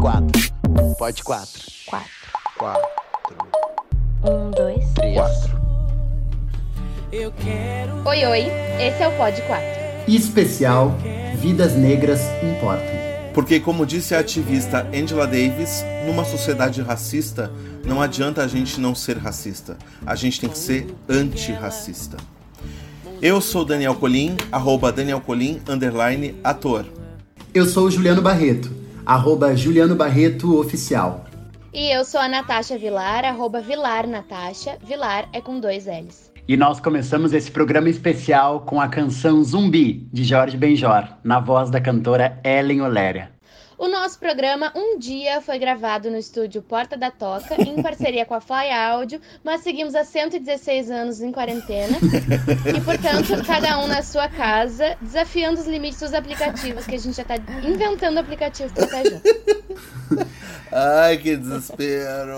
quatro. Pode quatro. Quatro. Quatro. Um, dois. Três. Quatro. Oi, oi, esse é o Pod 4. especial Vidas Negras Importam. Porque, como disse a ativista Angela Davis, numa sociedade racista, não adianta a gente não ser racista. A gente tem que ser antirracista. Eu sou Daniel Colim, arroba Daniel Colim, underline, ator. Eu sou o Juliano Barreto, arroba Juliano Barreto Oficial. E eu sou a Natasha Vilar, arroba Vilar Natasha. Vilar é com dois L's. E nós começamos esse programa especial com a canção Zumbi, de Jorge Benjor, na voz da cantora Ellen Oléria. O nosso programa Um Dia foi gravado no estúdio Porta da Toca, em parceria com a Fly Áudio, mas seguimos há 116 anos em quarentena. E, portanto, cada um na sua casa, desafiando os limites dos aplicativos, que a gente já tá inventando aplicativo pra estar junto. Ai, que desespero!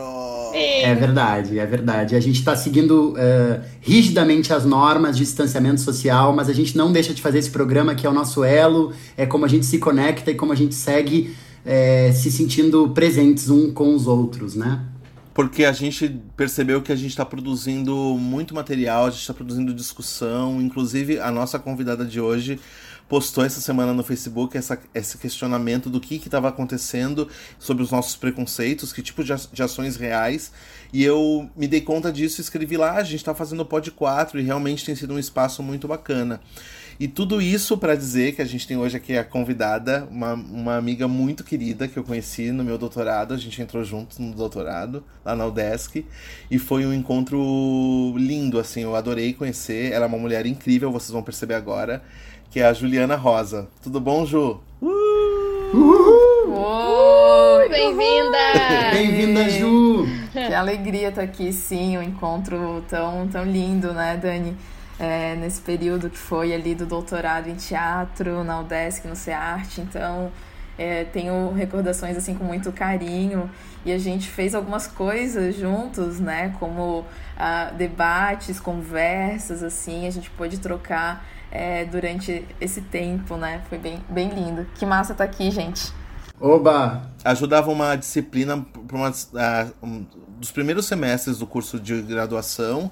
É verdade, é verdade. A gente está seguindo eh, rigidamente as normas de distanciamento social, mas a gente não deixa de fazer esse programa que é o nosso elo, é como a gente se conecta e como a gente segue eh, se sentindo presentes um com os outros, né? Porque a gente percebeu que a gente está produzindo muito material, a gente está produzindo discussão. Inclusive, a nossa convidada de hoje postou essa semana no Facebook essa, esse questionamento do que estava acontecendo sobre os nossos preconceitos, que tipo de, de ações reais. E eu me dei conta disso escrevi lá, a gente está fazendo o Pod 4 e realmente tem sido um espaço muito bacana. E tudo isso para dizer que a gente tem hoje aqui a convidada, uma, uma amiga muito querida que eu conheci no meu doutorado. A gente entrou juntos no doutorado, lá na UDESC. E foi um encontro lindo, assim. Eu adorei conhecer. Ela é uma mulher incrível, vocês vão perceber agora. Que é a Juliana Rosa. Tudo bom, Ju? Oi! Bem-vinda! Bem-vinda, Ju! Que alegria estar aqui, sim, um encontro tão, tão lindo, né, Dani? É, nesse período que foi ali do doutorado em teatro, na UDESC, no CEARTE, então é, tenho recordações assim com muito carinho e a gente fez algumas coisas juntos, né, como ah, debates, conversas, assim, a gente pôde trocar é, durante esse tempo, né, foi bem, bem lindo. Que massa estar aqui, gente. Oba! ajudava uma disciplina para uma ah, um, dos primeiros semestres do curso de graduação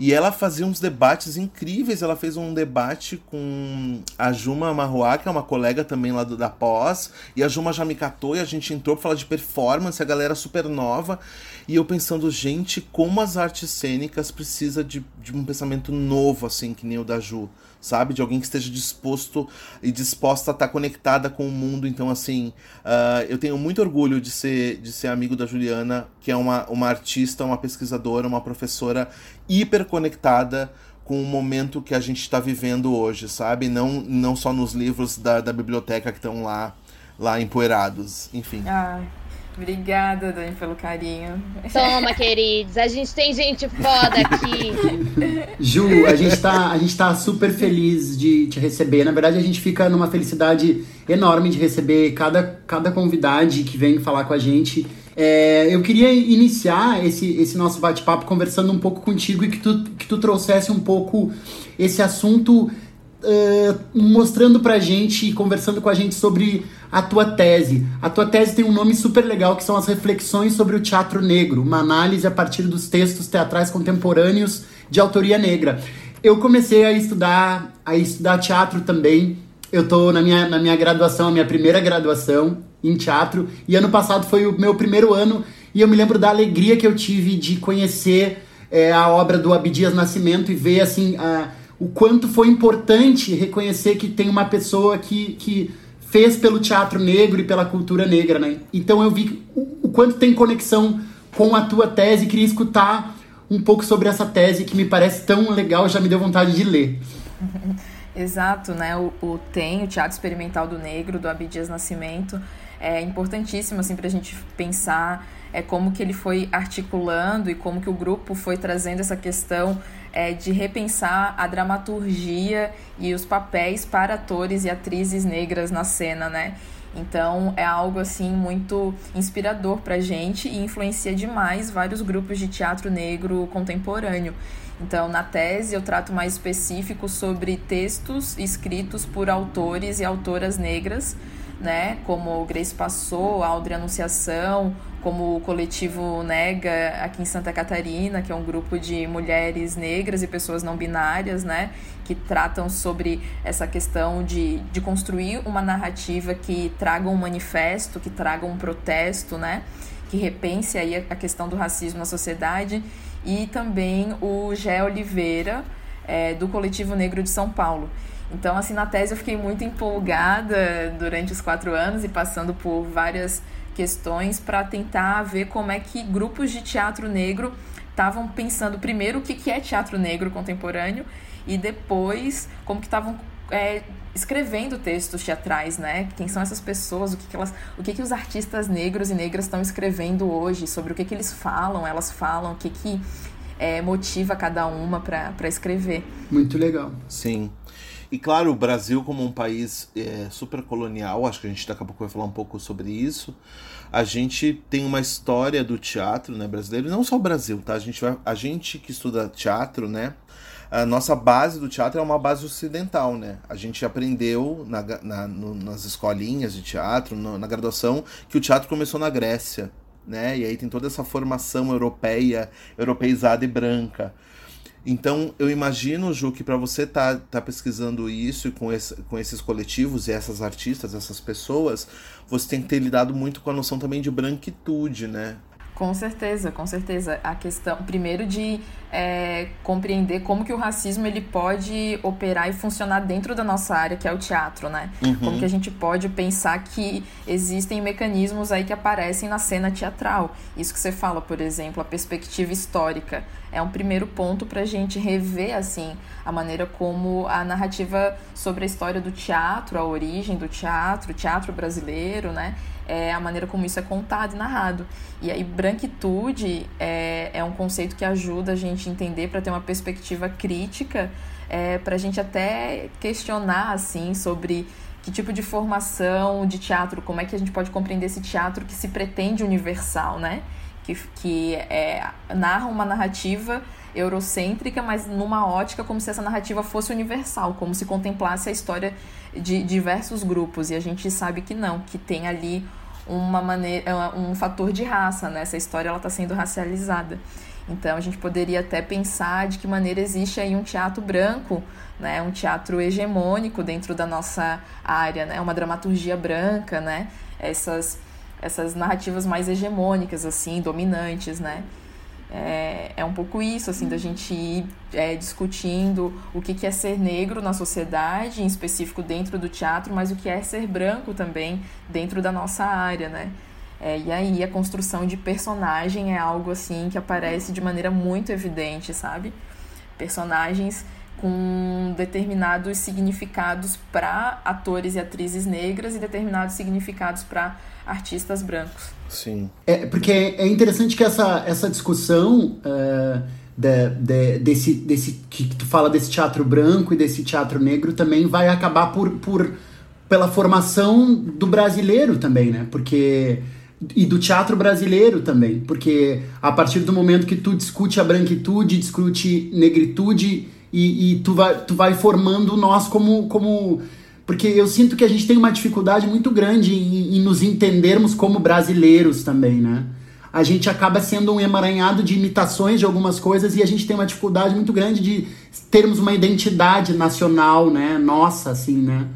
e ela fazia uns debates incríveis. Ela fez um debate com a Juma Marruá, que é uma colega também lá do, da pós, e a Juma já me catou e a gente entrou para falar de performance, a galera super nova. E eu pensando, gente, como as artes cênicas precisa de, de um pensamento novo, assim, que nem o da Ju sabe? De alguém que esteja disposto e disposta a estar conectada com o mundo. Então, assim, ah, eu tenho muito orgulho de ser, de ser amigo da Juliana, que é uma, uma artista, uma pesquisadora, uma professora hiper conectada com o momento que a gente está vivendo hoje, sabe? Não, não só nos livros da, da biblioteca que estão lá, lá empoeirados. Enfim. Ai, obrigada, Dani, pelo carinho. Toma, queridos, a gente tem gente foda aqui. Ju, a gente, tá, a gente tá super feliz de te receber. Na verdade, a gente fica numa felicidade enorme de receber cada, cada convidade que vem falar com a gente. É, eu queria iniciar esse, esse nosso bate-papo conversando um pouco contigo e que tu, que tu trouxesse um pouco esse assunto eh, mostrando pra gente e conversando com a gente sobre a tua tese. A tua tese tem um nome super legal que são as reflexões sobre o teatro negro, uma análise a partir dos textos teatrais contemporâneos de autoria negra. Eu comecei a estudar a estudar teatro também. Eu tô na minha, na minha graduação, a minha primeira graduação em teatro, e ano passado foi o meu primeiro ano, e eu me lembro da alegria que eu tive de conhecer eh, a obra do Abdias Nascimento e ver assim a, o quanto foi importante reconhecer que tem uma pessoa que, que fez pelo teatro negro e pela cultura negra, né? Então eu vi o, o quanto tem conexão com a tua tese, queria escutar um pouco sobre essa tese que me parece tão legal, já me deu vontade de ler. Exato, né? O, o TEM, o Teatro Experimental do Negro, do Abdias Nascimento, é importantíssimo assim, para a gente pensar é, como que ele foi articulando e como que o grupo foi trazendo essa questão é, de repensar a dramaturgia e os papéis para atores e atrizes negras na cena, né? Então é algo assim muito inspirador pra gente e influencia demais vários grupos de teatro negro contemporâneo. Então, na tese, eu trato mais específico sobre textos escritos por autores e autoras negras né? Como o Grace Passou, a Audrey Anunciação, como o coletivo Nega aqui em Santa Catarina, que é um grupo de mulheres negras e pessoas não binárias, né? Que tratam sobre essa questão de, de construir uma narrativa que traga um manifesto, que traga um protesto, né? Que repense aí a questão do racismo na sociedade. E também o Gé Oliveira, é, do Coletivo Negro de São Paulo. Então, assim, na tese eu fiquei muito empolgada durante os quatro anos e passando por várias questões para tentar ver como é que grupos de teatro negro estavam pensando primeiro o que, que é teatro negro contemporâneo e depois como que estavam é, escrevendo textos teatrais, né? Quem são essas pessoas? O que, que elas, o que, que os artistas negros e negras estão escrevendo hoje? Sobre o que, que eles falam? Elas falam? O que que é, motiva cada uma para escrever? Muito legal. Sim. E claro, o Brasil como um país é, super colonial, acho que a gente daqui a pouco vai falar um pouco sobre isso. A gente tem uma história do teatro né, brasileiro, não só o Brasil, tá? A gente, vai, a gente que estuda teatro, né? A nossa base do teatro é uma base ocidental, né? A gente aprendeu na, na, no, nas escolinhas de teatro, no, na graduação, que o teatro começou na Grécia, né? E aí tem toda essa formação europeia, europeizada e branca. Então, eu imagino, Ju, que para você tá, tá pesquisando isso com, esse, com esses coletivos e essas artistas, essas pessoas, você tem que ter lidado muito com a noção também de branquitude, né? Com certeza, com certeza. A questão, primeiro, de é, compreender como que o racismo ele pode operar e funcionar dentro da nossa área, que é o teatro, né? Uhum. Como que a gente pode pensar que existem mecanismos aí que aparecem na cena teatral. Isso que você fala, por exemplo, a perspectiva histórica. É um primeiro ponto para a gente rever, assim, a maneira como a narrativa sobre a história do teatro, a origem do teatro, o teatro brasileiro, né? é a maneira como isso é contado e narrado. E aí, branquitude é, é um conceito que ajuda a gente a entender para ter uma perspectiva crítica, é, para a gente até questionar, assim, sobre que tipo de formação de teatro, como é que a gente pode compreender esse teatro que se pretende universal, né? Que, que é, narra uma narrativa eurocêntrica, mas numa ótica como se essa narrativa fosse universal, como se contemplasse a história de diversos grupos. E a gente sabe que não, que tem ali uma maneira, um fator de raça, né? Essa história ela está sendo racializada. Então a gente poderia até pensar de que maneira existe aí um teatro branco, né? Um teatro hegemônico dentro da nossa área, né? Uma dramaturgia branca, né? Essas essas narrativas mais hegemônicas assim, dominantes, né? É, é um pouco isso, assim, da gente ir é, discutindo o que, que é ser negro na sociedade, em específico dentro do teatro, mas o que é ser branco também dentro da nossa área, né? É, e aí a construção de personagem é algo, assim, que aparece de maneira muito evidente, sabe? Personagens com determinados significados para atores e atrizes negras e determinados significados para artistas brancos. Sim. É, porque é interessante que essa, essa discussão uh, de, de, desse, desse que tu fala desse teatro branco e desse teatro negro também vai acabar por, por pela formação do brasileiro também, né? Porque e do teatro brasileiro também, porque a partir do momento que tu discute a branquitude, discute negritude e, e tu, vai, tu vai formando nós como, como porque eu sinto que a gente tem uma dificuldade muito grande em, em nos entendermos como brasileiros também, né? A gente acaba sendo um emaranhado de imitações de algumas coisas e a gente tem uma dificuldade muito grande de termos uma identidade nacional, né? Nossa, assim, né?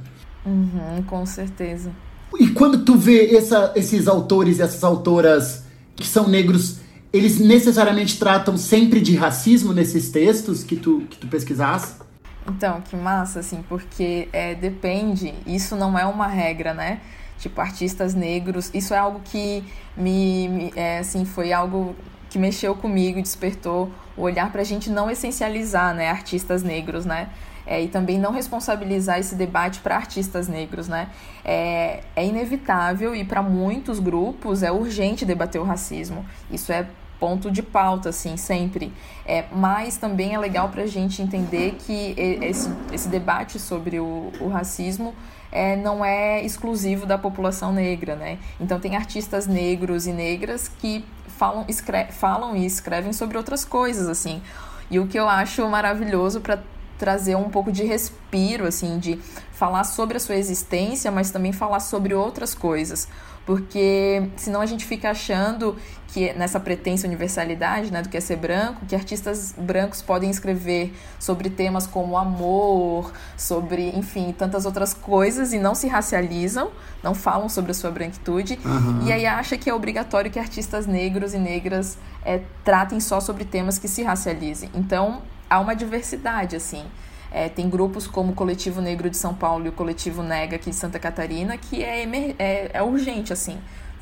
Uhum, com certeza. E quando tu vê essa, esses autores e essas autoras que são negros, eles necessariamente tratam sempre de racismo nesses textos que tu, que tu pesquisaste? Então, que massa, assim, porque é, depende, isso não é uma regra, né? Tipo, artistas negros, isso é algo que me, me é, assim, foi algo que mexeu comigo, despertou o olhar para a gente não essencializar, né, artistas negros, né? É, e também não responsabilizar esse debate para artistas negros, né? É, é inevitável e para muitos grupos é urgente debater o racismo. Isso é ponto de pauta, assim, sempre. É, mas também é legal para a gente entender que esse, esse debate sobre o, o racismo é, não é exclusivo da população negra, né? Então tem artistas negros e negras que falam, escre falam e escrevem sobre outras coisas, assim. E o que eu acho maravilhoso para trazer um pouco de respiro, assim, de falar sobre a sua existência, mas também falar sobre outras coisas. Porque senão a gente fica achando que nessa pretensa universalidade, né, do que é ser branco, que artistas brancos podem escrever sobre temas como amor, sobre, enfim, tantas outras coisas e não se racializam, não falam sobre a sua branquitude, uhum. e aí acha que é obrigatório que artistas negros e negras é, tratem só sobre temas que se racializem. Então, há uma diversidade, assim. É, tem grupos como o Coletivo Negro de São Paulo e o Coletivo Nega aqui de Santa Catarina que é, é, é urgente, assim,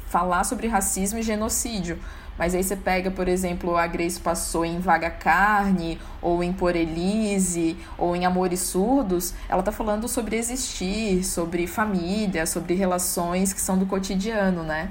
falar sobre racismo e genocídio. Mas aí você pega, por exemplo, a Grace passou em Vaga Carne, ou em Por Elise, ou em Amores Surdos, ela tá falando sobre existir, sobre família, sobre relações que são do cotidiano, né?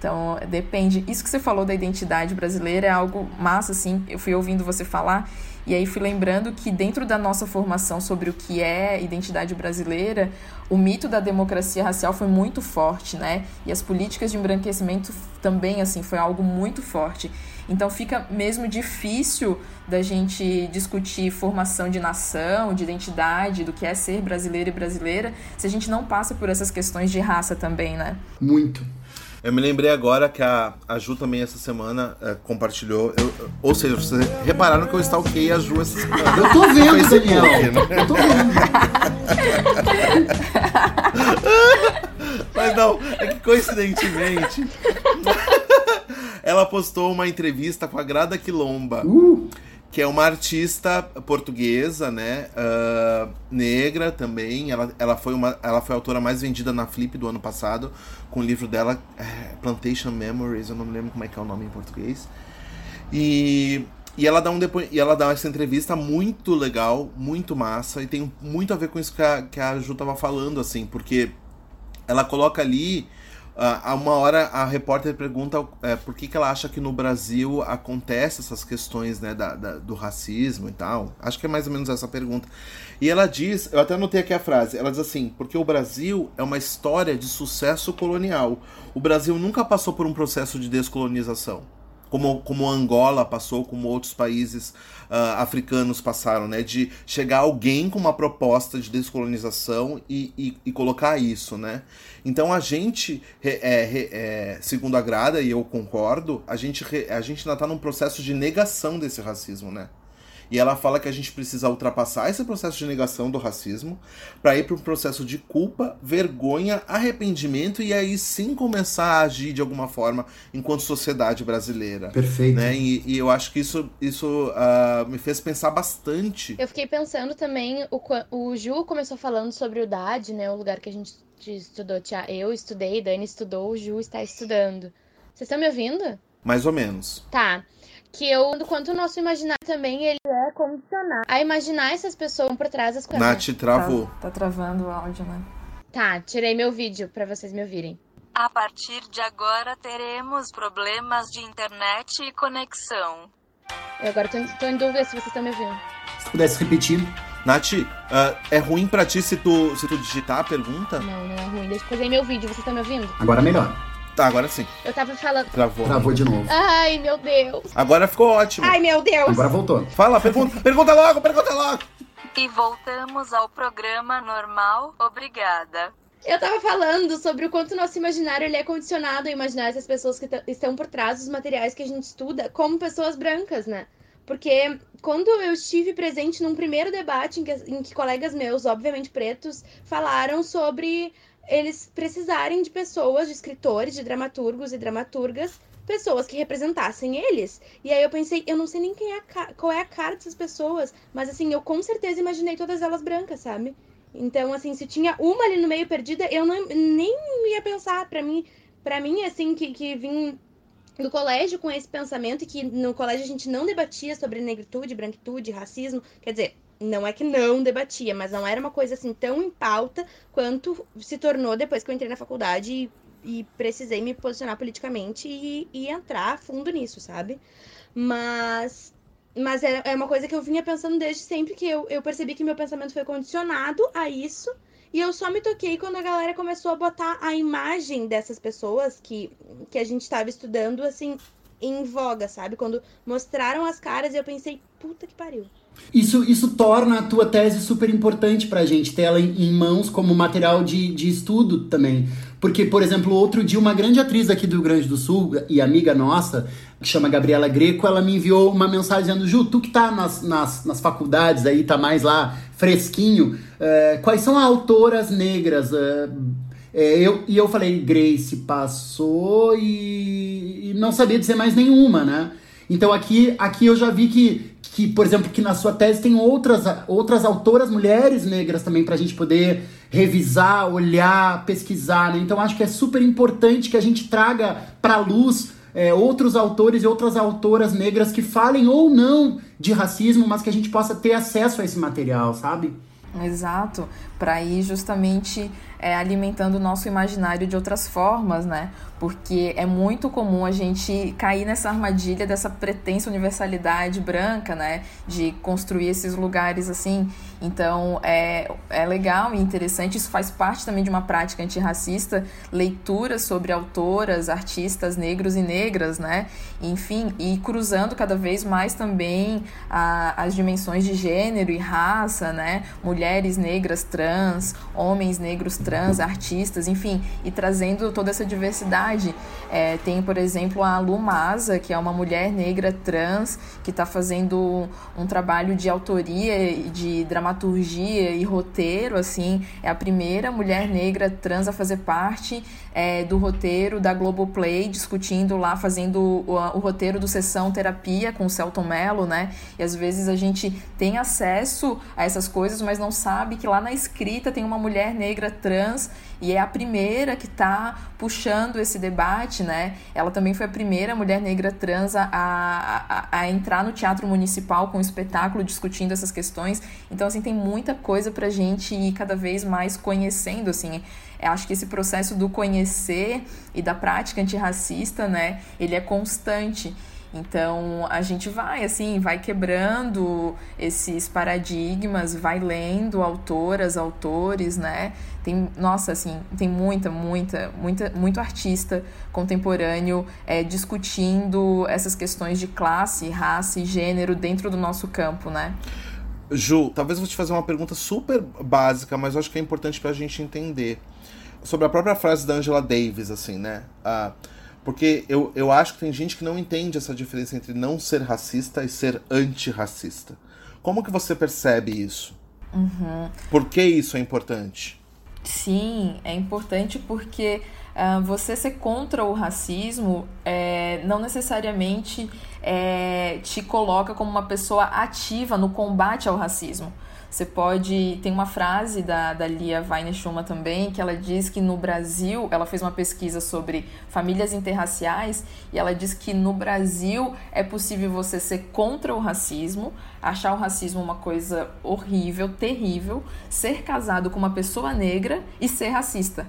Então, depende. Isso que você falou da identidade brasileira é algo massa, assim. Eu fui ouvindo você falar e aí fui lembrando que dentro da nossa formação sobre o que é identidade brasileira, o mito da democracia racial foi muito forte, né? E as políticas de embranquecimento também, assim, foi algo muito forte. Então fica mesmo difícil da gente discutir formação de nação, de identidade, do que é ser brasileiro e brasileira, se a gente não passa por essas questões de raça também, né? Muito. Eu me lembrei agora que a, a Ju também essa semana é, compartilhou. Eu, ou seja, vocês repararam que eu stalkei a Ju essa semana. Eu tô vendo, Daniel. Né? Eu tô vendo. Mas não, é que coincidentemente. ela postou uma entrevista com a Grada Quilomba. Uh que é uma artista portuguesa, né, uh, negra também. Ela, ela, foi uma, ela foi a autora mais vendida na Flip do ano passado, com o livro dela, é, Plantation Memories, eu não me lembro como é que é o nome em português. E, e, ela dá um depo... e ela dá essa entrevista muito legal, muito massa, e tem muito a ver com isso que a, que a Ju tava falando, assim, porque ela coloca ali a uma hora a repórter pergunta é, por que, que ela acha que no Brasil acontece essas questões né, da, da, do racismo e tal. Acho que é mais ou menos essa pergunta. E ela diz, eu até anotei aqui a frase, ela diz assim, porque o Brasil é uma história de sucesso colonial. O Brasil nunca passou por um processo de descolonização como, como Angola passou, como outros países uh, africanos passaram, né? De chegar alguém com uma proposta de descolonização e, e, e colocar isso, né? Então a gente, é, é, segundo a Grada, e eu concordo, a gente, a gente ainda está num processo de negação desse racismo, né? E ela fala que a gente precisa ultrapassar esse processo de negação do racismo para ir para um processo de culpa, vergonha, arrependimento e aí sim começar a agir de alguma forma enquanto sociedade brasileira. Perfeito. Né? E, e eu acho que isso, isso uh, me fez pensar bastante. Eu fiquei pensando também, o, o Ju começou falando sobre o DAD, né? O lugar que a gente estudou. Eu estudei, Dani estudou, o Ju está estudando. Vocês estão me ouvindo? Mais ou menos. Tá que eu, quanto o nosso imaginário também, ele é condicionado a imaginar essas pessoas por trás das coisas. Nath, travou. Tá, tá travando o áudio, né? Tá, tirei meu vídeo para vocês me ouvirem. A partir de agora teremos problemas de internet e conexão. Eu agora tô, tô em dúvida se vocês estão me ouvindo. Se pudesse repetir. Nath, uh, é ruim pra ti se tu, se tu digitar a pergunta? Não, não é ruim. Deixa eu fazer meu vídeo. Vocês estão me ouvindo? Agora melhor. Tá, agora sim. Eu tava falando. Travou. Travou de novo. Ai, meu Deus. Agora ficou ótimo. Ai, meu Deus. Agora voltou. Fala, pergunta, pergunta logo, pergunta logo. E voltamos ao programa normal. Obrigada. Eu tava falando sobre o quanto o nosso imaginário ele é condicionado a imaginar essas pessoas que estão por trás dos materiais que a gente estuda como pessoas brancas, né? Porque quando eu estive presente num primeiro debate em que, em que colegas meus, obviamente pretos, falaram sobre eles precisarem de pessoas, de escritores, de dramaturgos e dramaturgas, pessoas que representassem eles. E aí eu pensei, eu não sei nem quem é qual é a cara dessas pessoas, mas assim, eu com certeza imaginei todas elas brancas, sabe? Então, assim, se tinha uma ali no meio perdida, eu não, nem ia pensar. Para mim, para mim, assim, que, que vim do colégio com esse pensamento e que no colégio a gente não debatia sobre negritude, branquitude, racismo. Quer dizer, não é que não debatia, mas não era uma coisa assim tão em pauta quanto se tornou depois que eu entrei na faculdade e, e precisei me posicionar politicamente e, e, entrar fundo nisso, sabe? Mas, mas é, é uma coisa que eu vinha pensando desde sempre que eu, eu percebi que meu pensamento foi condicionado a isso. E eu só me toquei quando a galera começou a botar a imagem dessas pessoas que, que a gente estava estudando, assim, em voga, sabe? Quando mostraram as caras eu pensei, puta que pariu. Isso, isso torna a tua tese super importante pra gente, ter ela em, mãos como material de, de estudo também. Porque, por exemplo, outro dia, uma grande atriz aqui do Rio Grande do Sul e amiga nossa, que chama Gabriela Greco, ela me enviou uma mensagem dizendo: Ju, tu que tá nas, nas, nas faculdades aí, tá mais lá fresquinho, é, quais são as autoras negras? É, é, eu, e eu falei, Grace passou e, e, não sabia dizer mais nenhuma, né? Então aqui, aqui eu já vi que, que, por exemplo, que na sua tese tem outras, outras autoras mulheres negras também pra gente poder revisar, olhar, pesquisar, né? Então acho que é super importante que a gente traga pra luz é, outros autores e outras autoras negras que falem ou não de racismo, mas que a gente possa ter acesso a esse material, sabe? Exato, para ir justamente é, alimentando o nosso imaginário de outras formas, né? Porque é muito comum a gente cair nessa armadilha dessa pretensa universalidade branca, né? De construir esses lugares assim. Então é, é legal e interessante, isso faz parte também de uma prática antirracista, leituras sobre autoras, artistas negros e negras, né? Enfim, e cruzando cada vez mais também a, as dimensões de gênero e raça, né? Mulheres negras trans, homens negros trans trans, artistas, enfim, e trazendo toda essa diversidade. É, tem, por exemplo, a Lu Maza, que é uma mulher negra trans, que está fazendo um trabalho de autoria, de dramaturgia e roteiro, assim, é a primeira mulher negra trans a fazer parte é, do roteiro da Globoplay, discutindo lá, fazendo o, o, roteiro do Sessão Terapia com o Celton Mello, né? E às vezes a gente tem acesso a essas coisas, mas não sabe que lá na escrita tem uma mulher negra trans e é a primeira que está puxando esse debate, né? Ela também foi a primeira mulher negra trans a, a, a entrar no teatro municipal com um espetáculo discutindo essas questões. Então, assim, tem muita coisa pra gente ir cada vez mais conhecendo, assim. Eu acho que esse processo do conhecer e da prática antirracista, né, ele é constante. Então a gente vai assim, vai quebrando esses paradigmas, vai lendo autoras, autores, né? Tem, nossa, assim, tem muita, muita, muita, muito artista contemporâneo é, discutindo essas questões de classe, raça e gênero dentro do nosso campo, né? Ju, talvez eu vou te fazer uma pergunta super básica, mas eu acho que é importante para a gente entender sobre a própria frase da Angela Davis, assim, né? Ah, porque eu, eu acho que tem gente que não entende essa diferença entre não ser racista e ser antirracista. Como que você percebe isso? Uhum. Por que isso é importante? Sim, é importante porque uh, você ser contra o racismo é, não necessariamente é, te coloca como uma pessoa ativa no combate ao racismo. Você pode. Tem uma frase da, da Lia Weineschuma também, que ela diz que no Brasil, ela fez uma pesquisa sobre famílias interraciais, e ela diz que no Brasil é possível você ser contra o racismo, achar o racismo uma coisa horrível, terrível, ser casado com uma pessoa negra e ser racista.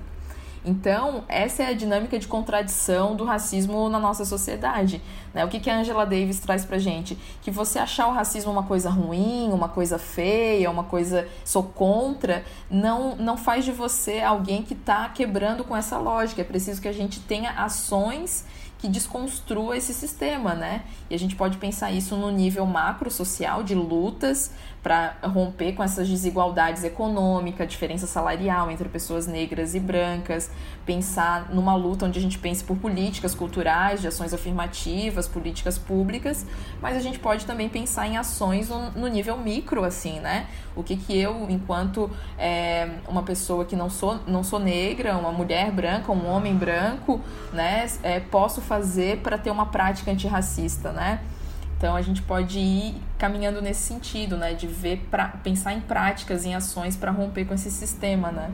Então, essa é a dinâmica de contradição do racismo na nossa sociedade. Né? O que, que a Angela Davis traz pra gente? Que você achar o racismo uma coisa ruim, uma coisa feia, uma coisa sou contra, não, não faz de você alguém que está quebrando com essa lógica. É preciso que a gente tenha ações que desconstrua esse sistema, né? E a gente pode pensar isso no nível macro social de lutas para romper com essas desigualdades econômicas, diferença salarial entre pessoas negras e brancas, pensar numa luta onde a gente pense por políticas culturais, de ações afirmativas, políticas públicas, mas a gente pode também pensar em ações no, nível micro, assim, né? O que que eu, enquanto é, uma pessoa que não sou, não sou negra, uma mulher branca, um homem branco, né, é, posso fazer para ter uma prática antirracista, né? Então a gente pode ir caminhando nesse sentido, né, de ver pra, pensar em práticas, em ações para romper com esse sistema, né?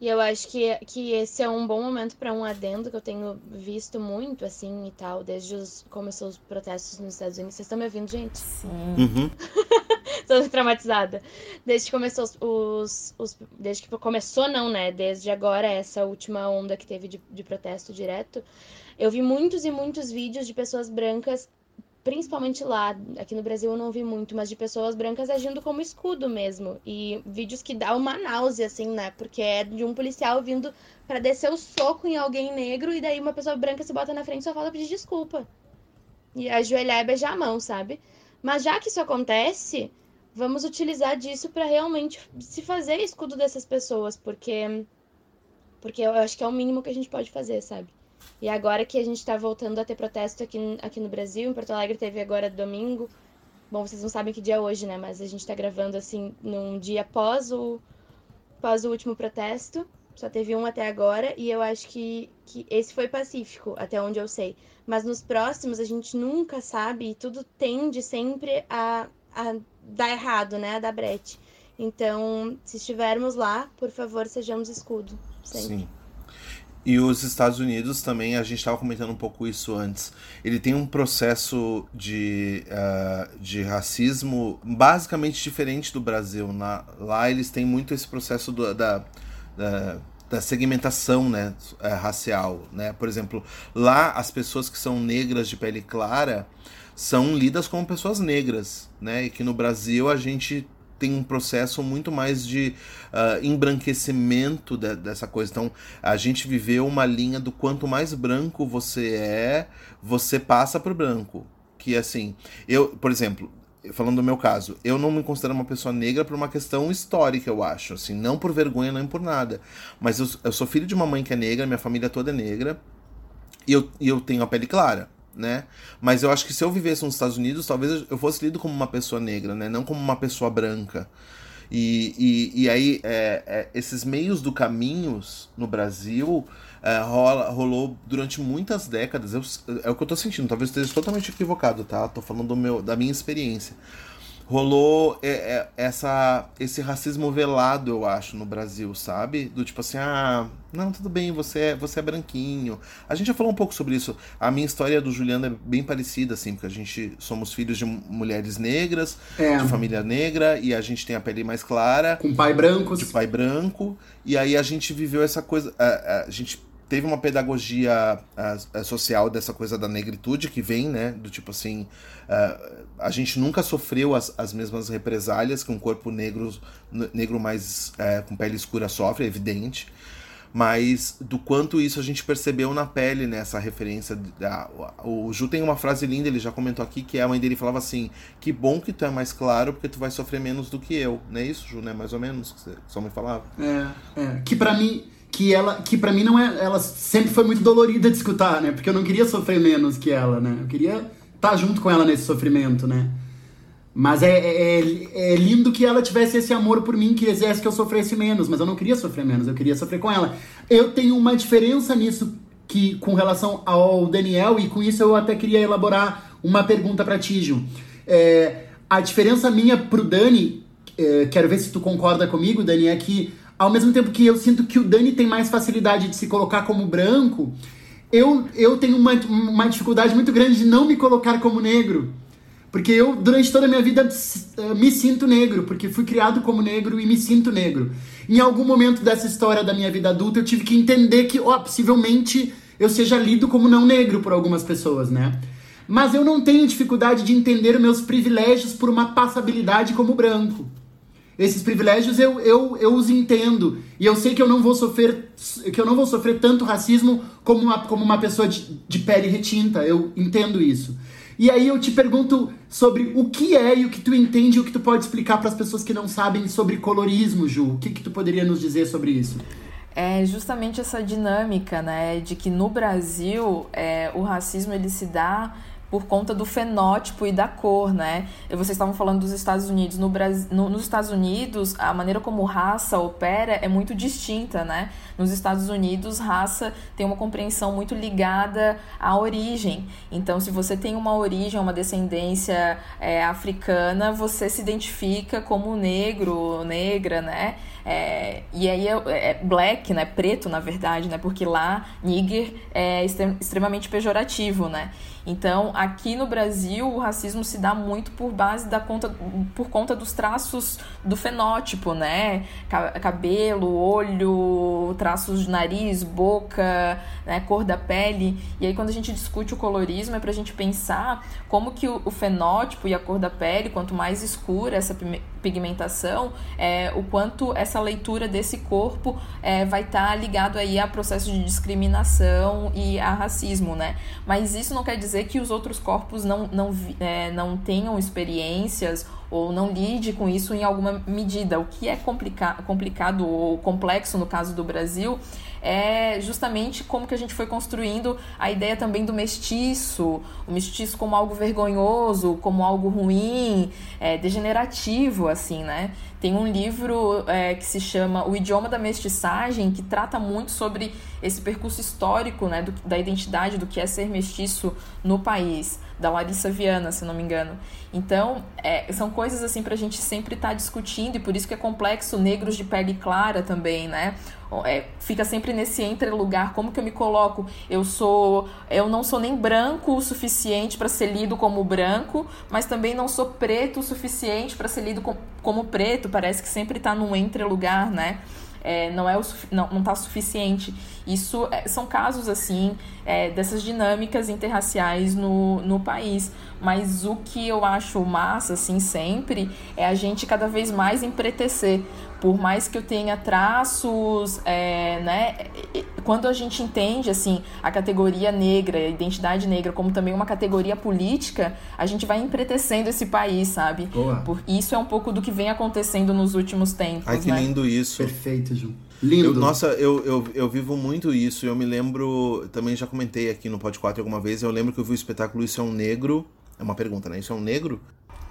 E eu acho que, que esse é um bom momento para um adendo que eu tenho visto muito, assim, e tal, desde os começou os protestos nos Estados Unidos. Vocês estão me ouvindo, gente? Sim. Uhum. Tô traumatizada. Desde que começou os, os, os, Desde que começou, não, né? Desde agora, essa última onda que teve de, de protesto direto, eu vi muitos e muitos vídeos de pessoas brancas principalmente lá, aqui no Brasil eu não vi muito, mas de pessoas brancas agindo como escudo mesmo. E vídeos que dá uma náusea, assim, né? Porque é de um policial vindo para descer o soco em alguém negro e daí uma pessoa branca se bota na frente e só fala pedir desculpa. e ajoelhar e beijar a mão, sabe? Mas já que isso acontece, vamos utilizar disso para realmente se fazer escudo dessas pessoas, porque porque eu acho que é o mínimo que a gente pode fazer, sabe? E agora que a gente tá voltando a ter protesto aqui, aqui no Brasil, em Porto Alegre teve agora domingo. Bom, vocês não sabem que dia é hoje, né? Mas a gente tá gravando assim num dia após o, após o último protesto. Só teve um até agora, e eu acho que, que esse foi pacífico, até onde eu sei. Mas nos próximos a gente nunca sabe, e tudo tende sempre a, a dar errado, né? A dar brete. Então, se estivermos lá, por favor, sejamos escudo. Sempre. Sim. E os Estados Unidos também, a gente estava comentando um pouco isso antes. Ele tem um processo de, uh, de racismo basicamente diferente do Brasil. Na, lá eles têm muito esse processo do, da, da, da, segmentação né, uh, racial. Né? Por exemplo, lá as pessoas que são negras de pele clara são lidas como pessoas negras. Né? E que no Brasil a gente tem um processo muito mais de uh, embranquecimento de, dessa coisa. Então, a gente viveu uma linha do quanto mais branco você é, você passa por branco. Que assim, eu, por exemplo, falando do meu caso, eu não me considero uma pessoa negra por uma questão histórica, eu acho. Assim, não por vergonha, nem por nada. Mas eu, eu sou filho de uma mãe que é negra, minha família toda é negra. E eu, e eu tenho a pele clara né? Mas eu acho que se eu vivesse nos Estados Unidos, talvez eu fosse lido como uma pessoa negra, né? Não como uma pessoa branca. E, e, e aí, é, é, esses meios do caminhos no Brasil é, rola, rolou durante muitas décadas. Eu, é o que eu tô sentindo, talvez esteja totalmente equivocado, tá? Tô falando do meu, da minha experiência rolou é, é, essa, esse racismo velado, eu acho, no Brasil, sabe? Do tipo assim, ah, não, tudo bem, você é, você é branquinho. A gente já falou um pouco sobre isso. A minha história do Juliano é bem parecida, assim, porque a gente somos filhos de mulheres negras, É. de família negra, e a gente tem a pele mais clara, Com pai branco. de pai branco, e aí a gente viveu essa coisa. A, a- a gente teve uma pedagogia a- a social dessa coisa da negritude que vem, né? Do tipo assim. a- a gente nunca sofreu as, as mesmas represálias que um corpo negro, negro mais é, com pele escura sofre, é evidente. Mas do quanto isso a gente percebeu na pele nessa referência. Da, o Ju tem uma frase linda, ele já comentou aqui, que a mãe dele falava assim: Que bom que tu é mais claro, porque tu vai sofrer menos do que eu. Não é isso, Ju, né? Mais ou menos, que sua mãe falava. É, é. Que pra mim. Que ela, que pra mim não é. Ela sempre foi muito dolorida de escutar, né? Porque eu não queria sofrer menos que ela, né? Eu queria estar junto com ela nesse sofrimento, né? Mas é, é, é- é lindo que ela tivesse esse amor por mim, que quisesse que eu sofresse menos, mas eu não queria sofrer menos, eu queria sofrer com ela. Eu tenho uma diferença nisso que com relação ao Daniel, e com isso eu até queria elaborar uma pergunta pra ti, Ju. É, a diferença minha pro Dani, é, quero ver se tu concorda comigo, Dani, é que ao mesmo tempo que eu sinto que o Dani tem mais facilidade de se colocar como branco, eu, eu tenho uma, uma dificuldade muito grande de não me colocar como negro. Porque eu, durante toda a minha vida, eh, me sinto negro, porque fui criado como negro e me sinto negro. Em algum momento dessa história da minha vida adulta, eu tive que entender que, ó, possivelmente eu seja lido como não negro por algumas pessoas, né? Mas eu não tenho dificuldade de entender meus privilégios por uma passabilidade como branco. Esses privilégios eu, eu, eu os entendo. E eu sei que eu não vou sofrer que eu não vou sofrer tanto racismo como uma, como uma pessoa de, de pele retinta. Eu entendo isso. E aí eu te pergunto sobre o que é e o que tu entende e o que tu pode explicar para as pessoas que não sabem sobre colorismo, Ju. O que, que tu poderia nos dizer sobre isso? É justamente essa dinâmica, né, de que no Brasil é, o racismo ele se dá por conta do fenótipo e da cor, né? Vocês estavam falando dos Estados Unidos. No Brasil, no- nos Estados Unidos, a maneira como raça opera é muito distinta, né? Nos Estados Unidos, raça tem uma compreensão muito ligada à origem. Então, se você tem uma origem, uma descendência é, africana, você se identifica como negro, negra, né? É, e aí é, é black, né? Preto, na verdade, né? Porque lá nigger é extre- extremamente pejorativo, né? Então, aqui no Brasil, o racismo se dá muito por base da conta, por conta dos traços do fenótipo, né? Ca- Cabelo, olho, traços de nariz, boca, né? cor da pele. E aí, quando a gente discute o colorismo, é pra gente pensar como que o, o fenótipo e a cor da pele, quanto mais escura essa, pigmentação, é, o quanto essa leitura desse corpo é, vai estar tá ligado aí a processo de discriminação e a racismo, né? Mas isso não quer dizer que os outros corpos não, não, é, não tenham experiências ou não lide com isso em alguma medida. O que é complica complicado ou complexo no caso do Brasil é justamente como que a gente foi construindo a ideia também do mestiço, o mestiço como algo vergonhoso, como algo ruim, é, degenerativo, assim, né? Tem um livro é, que se chama O Idioma da Mestiçagem, que trata muito sobre esse percurso histórico né, do, da identidade do que é ser mestiço no país, da Larissa Viana, se não me engano. Então, é, são coisas assim para a gente sempre estar tá discutindo, e por isso que é complexo negros de pele clara também, né? É, fica sempre nesse entre lugar, como que eu me coloco? Eu sou, eu não sou nem branco o suficiente para ser lido como branco, mas também não sou preto o suficiente para ser lido com, como preto. Parece que sempre está num entre lugar, né? É, não é o não, não tá suficiente. Isso é, são casos assim é, dessas dinâmicas interraciais no, no país. Mas o que eu acho massa assim sempre é a gente cada vez mais empretecer por mais que eu tenha traços, é, né, quando a gente entende assim a categoria negra, a identidade negra como também uma categoria política, a gente vai empretecendo esse país, sabe? Boa. Por isso é um pouco do que vem acontecendo nos últimos tempos. Ai, que né? lindo isso. Perfeito, Ju. Lindo. Eu, nossa, eu, eu, eu vivo muito isso. Eu me lembro, também já comentei aqui no Pod 4 alguma vez. Eu lembro que eu vi o espetáculo Isso é um Negro. É uma pergunta, né? Isso é um negro?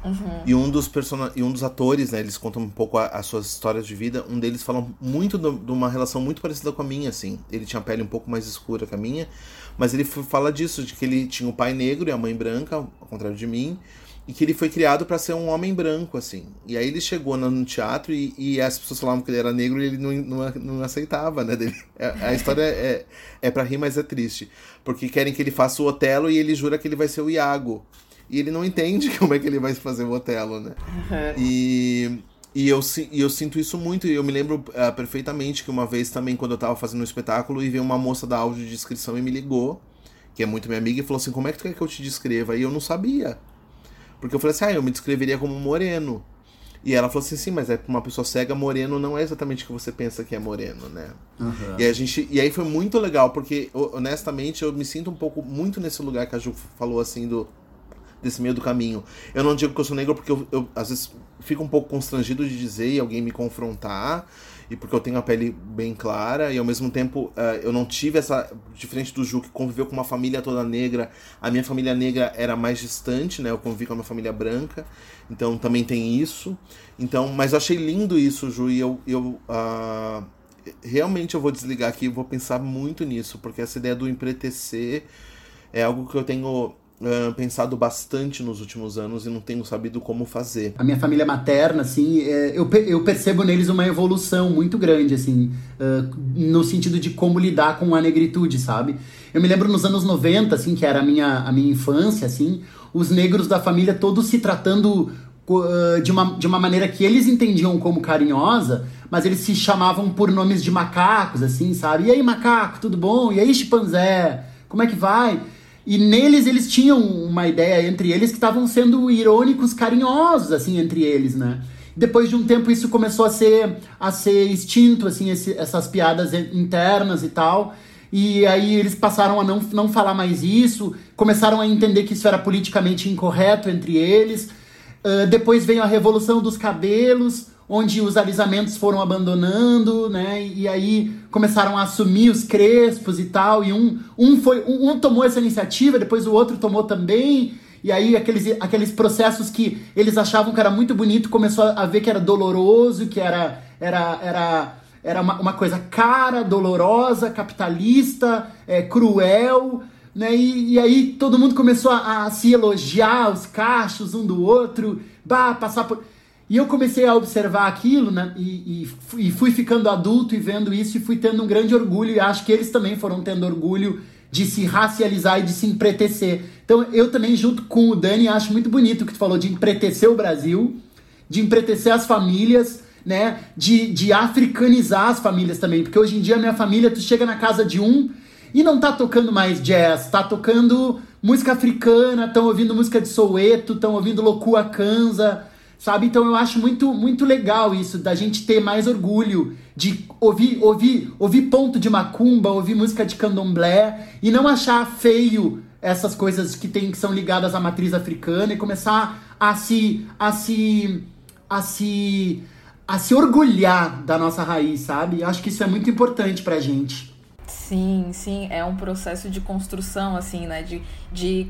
Uhum. E um dos person... e um dos atores, né, eles contam um pouco as suas histórias de vida. Um deles fala muito de uma relação muito parecida com a minha, assim. Ele tinha a pele um pouco mais escura que a minha, mas ele fala disso, de que ele tinha o pai negro e a mãe branca, ao contrário de mim, e que ele foi criado para ser um homem branco, assim. E aí ele chegou no teatro e, e, as pessoas falavam que ele era negro e ele não, não, não aceitava, né? Dele. A, a história é, é para rir, mas é triste. Porque querem que ele faça o Otelo e ele jura que ele vai ser o Iago e ele não entende como é que ele vai fazer o Otelo, né? Uhum. E, e, eu, e eu sinto isso muito, e eu me lembro uh, perfeitamente que uma vez também, quando eu tava fazendo um espetáculo, e veio uma moça da audiodescrição e me ligou, que é muito minha amiga, e falou assim, como é que tu quer que eu te descreva? E eu não sabia. Porque eu falei assim, ah, eu me descreveria como moreno. E ela falou assim, sim, mas é uma pessoa cega, moreno não é exatamente o que você pensa que é moreno, né? Uhum. E, a gente, e aí foi muito legal, porque honestamente eu me sinto um pouco muito nesse lugar que a Ju falou assim do desse meio do caminho. Eu não digo que eu sou negro porque eu, eu às vezes fico um pouco constrangido de dizer e alguém me confrontar, e porque eu tenho a pele bem clara, e ao mesmo tempo uh, eu não tive essa. Diferente do Ju, que conviveu com uma família toda negra, a minha família negra era mais distante, né? Eu convivi com a minha família branca, então também tem isso. Então, mas eu achei lindo isso, Ju, e eu. eu uh, realmente eu vou desligar aqui vou pensar muito nisso, porque essa ideia do empretecer é algo que eu tenho uh, pensado bastante nos últimos anos e não tenho sabido como fazer. A minha família materna, assim, é, eu, eu percebo neles uma evolução muito grande, assim, uh, no sentido de como lidar com a negritude, sabe? Eu me lembro nos anos 90, assim, que era a minha, a minha infância, assim, os negros da família todos se tratando de, uma, de uma maneira que eles entendiam como carinhosa, mas eles se chamavam por nomes de macacos, assim, sabe? E aí, macaco, tudo bom? E aí, chimpanzé? Como é que vai? E neles eles tinham uma ideia entre eles que estavam sendo irônicos, carinhosos, assim, entre eles, né? Depois de um tempo isso começou a ser, a ser extinto, assim, esse, essas piadas internas e tal. E aí eles passaram a não, não falar mais isso, começaram a entender que isso era politicamente incorreto entre eles. Uh, depois veio a revolução dos cabelos, onde os alisamentos foram abandonando, né? E aí começaram a assumir os crespos e tal. E um, um foi um, um tomou essa iniciativa, depois o outro tomou também. E aí aqueles, aqueles processos que eles achavam que era muito bonito começou a ver que era doloroso, que era era era era uma, uma coisa cara, dolorosa, capitalista, é, cruel. Né? E, e, aí todo mundo começou a, a se elogiar, os cachos um do outro, bah, passar por e eu comecei a observar aquilo, né? E, e, fui ficando adulto e vendo isso e fui tendo um grande orgulho. E acho que eles também foram tendo orgulho de se racializar e de se empretecer. Então eu também, junto com o Dani, acho muito bonito o que tu falou de empretecer o Brasil, de empretecer as famílias, né? De, de africanizar as famílias também. Porque hoje em dia, a minha família, tu chega na casa de um e não tá tocando mais jazz, tá tocando música africana, estão ouvindo música de Soweto, estão ouvindo Lokua Kanza sabe? Então eu acho muito, muito legal isso, da gente ter mais orgulho de ouvir, ouvir, ouvir ponto de macumba, ouvir música de candomblé e não achar feio essas coisas que tem que são ligadas à matriz africana e começar a se a se a se a se orgulhar da nossa raiz, sabe? Acho que isso é muito importante pra gente. Sim, sim, é um processo de construção, assim, né? De, de,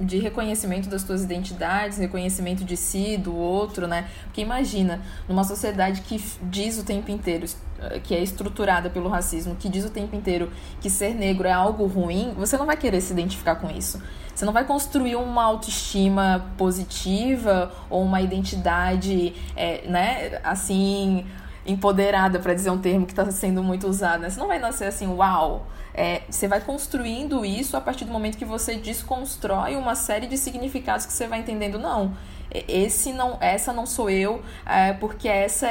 de reconhecimento das suas identidades, reconhecimento de si, do outro, né? Porque imagina, numa sociedade que diz o tempo inteiro, eh, que é estruturada pelo racismo, que diz o tempo inteiro que ser negro é algo ruim, você não vai querer se identificar com isso. Você não vai construir uma autoestima positiva ou uma identidade, é, né, assim, empoderada, para dizer um termo que está sendo muito usado. Né? Você não vai nascer assim, uau. É, você vai construindo isso a partir do momento que você desconstrói uma série de significados que você vai entendendo. Não, esse não, essa não sou eu, é, porque essa,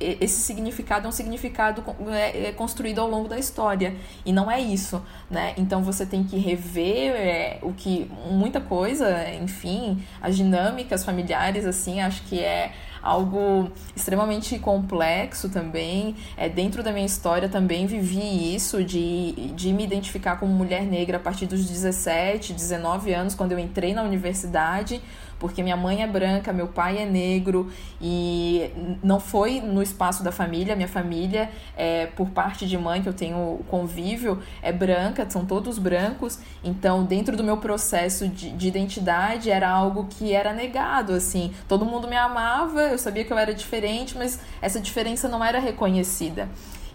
esse significado é um significado é, é, construído ao longo da história e não é isso, né? Então você tem que rever é, o que muita coisa, enfim, as dinâmicas familiares assim, acho que é algo extremamente complexo também. É, dentro da minha história também vivi isso de, de me identificar como mulher negra a partir dos 17, 19 anos, quando eu entrei na universidade porque minha mãe é branca, meu pai é negro e não foi no espaço da família. Minha família, é, por parte de mãe, que eu tenho convívio, é branca, são todos brancos. Então, dentro do meu processo de, de identidade, era algo que era negado, assim. Todo mundo me amava, eu sabia que eu era diferente, mas essa diferença não era reconhecida.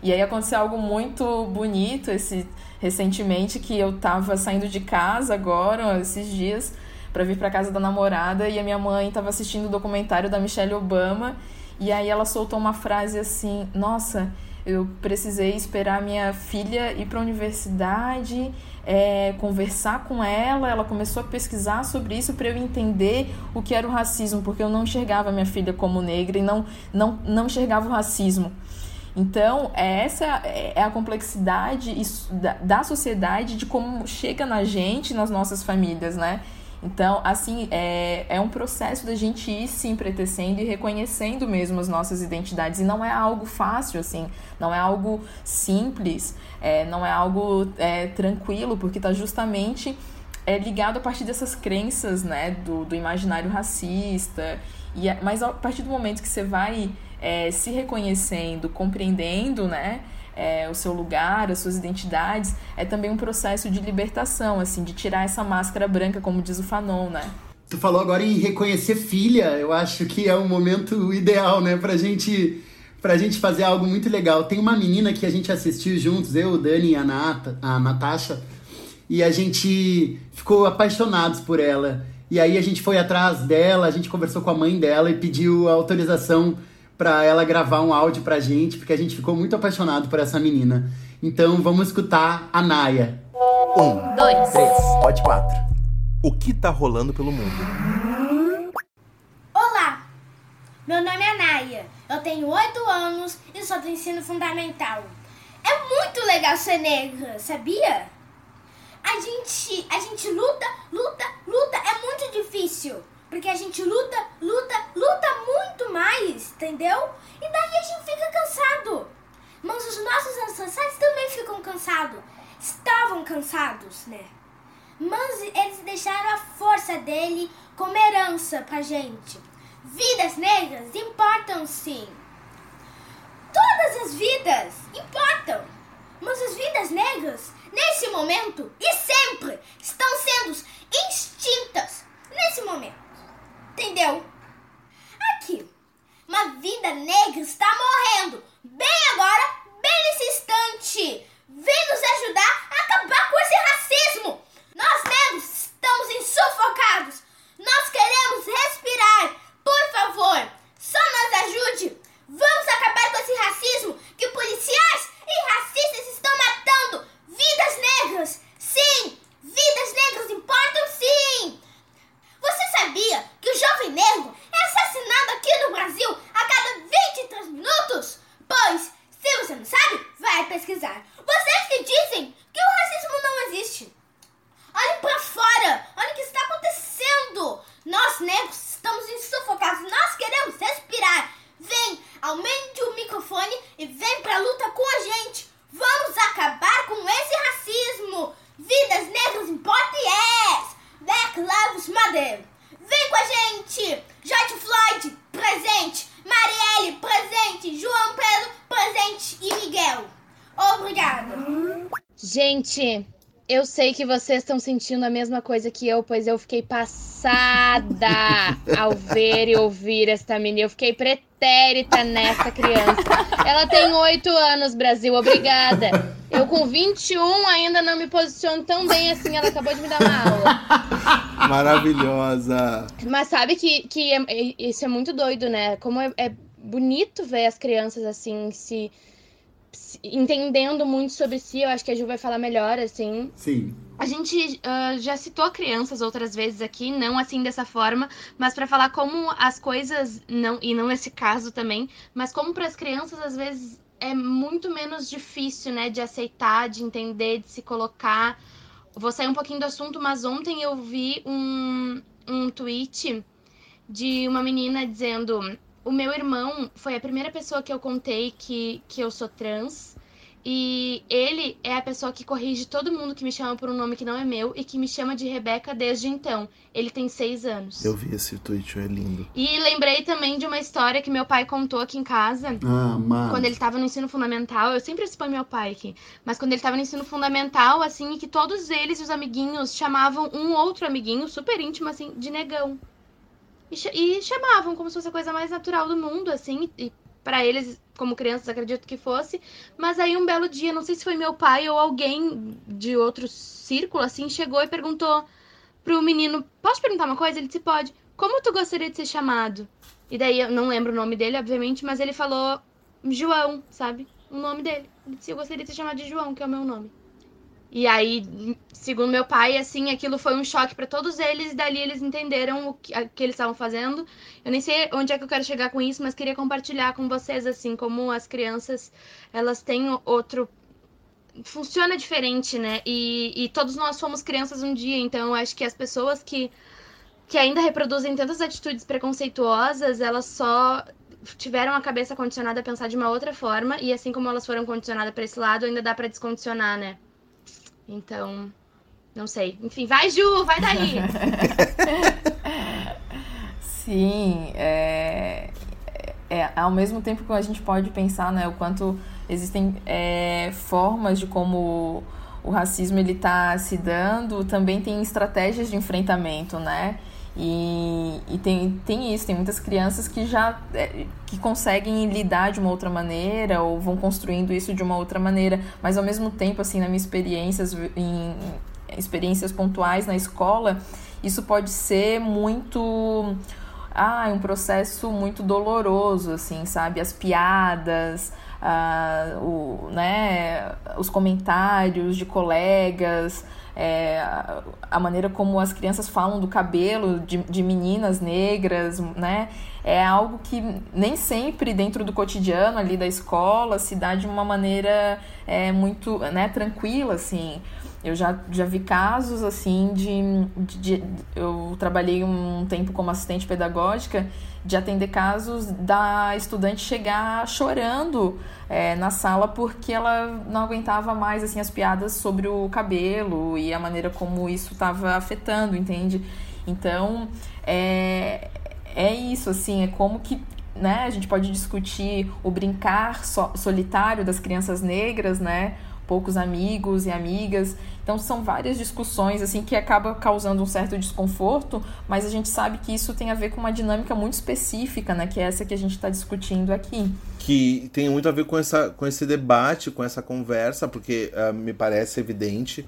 E aí aconteceu algo muito bonito esse recentemente que eu tava saindo de casa agora, esses dias, para vir para casa da namorada e a minha mãe estava assistindo o documentário da Michelle Obama e aí ela soltou uma frase assim: "Nossa, eu precisei esperar minha filha ir para a universidade, é, conversar com ela. Ela começou a pesquisar sobre isso para eu entender o que era o racismo, porque eu não enxergava minha filha como negra e não, não, não enxergava o racismo. Então, essa é a complexidade da sociedade de como chega na gente, nas nossas famílias, né? Então, assim, é, é um processo da gente ir se empretecendo e reconhecendo mesmo as nossas identidades. E não é algo fácil, assim, não é algo simples, é, não é algo é, tranquilo, porque está justamente é, ligado a partir dessas crenças, né, do, do imaginário racista. E, mas a partir do momento que você vai é, se reconhecendo, compreendendo, né, é, o seu lugar, as suas identidades, é também um processo de libertação, assim, de tirar essa máscara branca, como diz o Fanon, né? Tu falou agora em reconhecer filha, eu acho que é um momento ideal, né, pra gente, pra gente fazer algo muito legal. Tem uma menina que a gente assistiu juntos, eu, o Dani e a, Nata, a Natasha, e a gente ficou apaixonados por ela. E aí a gente foi atrás dela, a gente conversou com a mãe dela e pediu autorização para ela gravar um áudio pra gente, porque a gente ficou muito apaixonado por essa menina. Então vamos escutar a Naya. Um, Dois. três, pode quatro. O que tá rolando pelo mundo? Olá, meu nome é Naya, eu tenho 8 anos e sou do ensino fundamental. É muito legal ser negra, sabia? A gente, a gente luta, luta, luta, é muito difícil. Porque a gente luta, luta, luta muito mais, entendeu? E daí a gente fica cansado. Mas os nossos ancestrais também ficam cansados. Estavam cansados, né? Mas eles deixaram a força dele como herança pra gente. Vidas negras importam sim. Todas as vidas importam. Mas as vidas negras, nesse momento e sempre, estão sendo extintas. Nesse momento. Entendeu? Aqui, uma vida negra está morrendo. Bem agora, bem nesse instante. Vem nos ajudar a acabar com esse racismo. Nós negros estamos insufocados. Nós queremos respirar. Por favor, só nos ajude. Vamos acabar com esse racismo que policiais e racistas estão matando. Vidas negras. Sim, vidas negras importam sim. Você sabia que o jovem negro é assassinado aqui no Brasil a cada 23 minutos? Pois, se você não sabe, vai pesquisar. Vocês que dizem que o racismo não existe. Olhem pra fora, olha o que está acontecendo. Nós negros estamos insufocados, nós queremos Gente, eu sei que vocês estão sentindo a mesma coisa que eu, pois eu fiquei passada ao ver e ouvir esta menina. Eu fiquei pretérita nessa criança. Ela tem oito anos, Brasil, obrigada. Eu com 21 ainda não me posiciono tão bem assim, ela acabou de me dar uma aula. Maravilhosa. Mas sabe que, que é- é- isso é muito doido, né? Como é, é bonito ver as crianças assim se, se- entendendo muito sobre si. Eu acho que a Ju vai falar melhor, assim. Sim. A gente ah, já citou crianças outras vezes aqui, não assim dessa forma, mas para falar como as coisas não e não nesse caso também, mas como para as crianças às vezes é muito menos difícil, né, de aceitar, de entender, de se colocar. Vou sair um pouquinho do assunto, mas ontem eu vi um, um tweet de uma menina dizendo: o meu irmão foi a primeira pessoa que eu contei que, que eu sou trans. E ele é a pessoa que corrige todo mundo que me chama por um nome que não é meu e que me chama de Rebeca desde então. Ele tem seis anos. Eu vi esse tweet, é lindo. E lembrei também de uma história que meu pai contou aqui em casa. Ah, mano. Quando ele tava no ensino fundamental, eu sempre exponho meu pai aqui, mas quando ele tava no ensino fundamental, assim, que todos eles e os amiguinhos chamavam um outro amiguinho, super íntimo, assim, de negão. E, e chamavam como se fosse a coisa mais natural do mundo, assim, e para eles, como crianças, acredito que fosse. Mas aí um belo dia, não sei se foi meu pai ou alguém de outro círculo, assim, chegou e perguntou pro menino: Posso perguntar uma coisa? Ele disse: Pode. Como tu gostaria de ser chamado? E daí eu não lembro o nome dele, obviamente, mas ele falou João, sabe? O nome dele. Ele disse: Eu gostaria de ser chamado de João, que é o meu nome. E aí, segundo meu pai, assim, aquilo foi um choque pra todos eles, e dali eles entenderam o que, a- que eles estavam fazendo. Eu nem sei onde é que eu quero chegar com isso, mas queria compartilhar com vocês, assim, como as crianças, elas têm outro. Funciona diferente, né? E, e todos nós fomos crianças um dia, então acho que as pessoas que, que ainda reproduzem tantas atitudes preconceituosas, elas só tiveram a cabeça condicionada a pensar de uma outra forma, e assim como elas foram condicionadas pra esse lado, ainda dá pra descondicionar, né? Então, não sei. Enfim, vai, Ju, vai daí! Sim, é, é, ao mesmo tempo que a gente pode pensar, né, o quanto existem é, formas de como o racismo ele está se dando, também tem estratégias de enfrentamento, né? E, e tem, tem isso, tem muitas crianças que já é, que conseguem lidar de uma outra maneira ou vão construindo isso de uma outra maneira, mas ao mesmo tempo, assim, na minha experiências, em, em experiências pontuais na escola, isso pode ser muito ah, um processo muito doloroso, assim, sabe? As piadas, ah, o, né, os comentários de colegas, é, a- a maneira como as crianças falam do cabelo de, de meninas negras, né? É algo que nem sempre dentro do cotidiano ali da escola se dá de uma maneira é, muito né, tranquila, assim. Eu já, já vi casos assim de, de, de- Eu trabalhei um tempo como assistente pedagógica de atender casos da estudante chegar chorando é, na sala porque ela não aguentava mais assim as piadas sobre o cabelo e a maneira como isso estava afetando, entende? Então é, é isso, assim, é como que né, a gente pode discutir o brincar so- solitário das crianças negras, né? Poucos amigos e amigas. Então são várias discussões assim que acaba causando um certo desconforto, mas a gente sabe que isso tem a ver com uma dinâmica muito específica, né? Que é essa que a gente está discutindo aqui. que tem muito a ver com, essa, com esse debate, com essa conversa, porque ah, me parece evidente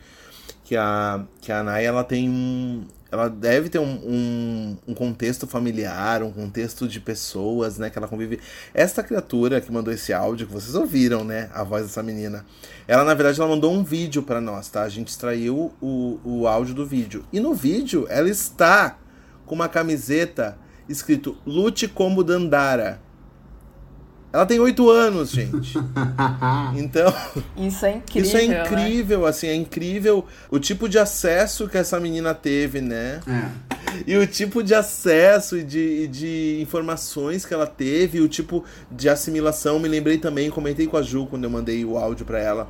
que a, que a Naya ela tem um. Ela deve ter um, um, um contexto familiar, um contexto de pessoas, né, que ela convive. Esta criatura que mandou esse áudio, que vocês ouviram, né, a voz dessa menina, ela na verdade ela mandou um vídeo pra nós, tá? A gente extraiu o, o áudio do vídeo. E no vídeo ela está com uma camiseta escrito Lute como Dandara. Ela tem oito anos, gente. Então, Isso é incrível. isso é né? incrível, assim, é incrível o tipo de acesso que essa menina teve, né? É. E o tipo de acesso e de, e de informações que ela teve, o tipo de assimilação. Me lembrei também, comentei com a Ju quando eu mandei o áudio pra ela.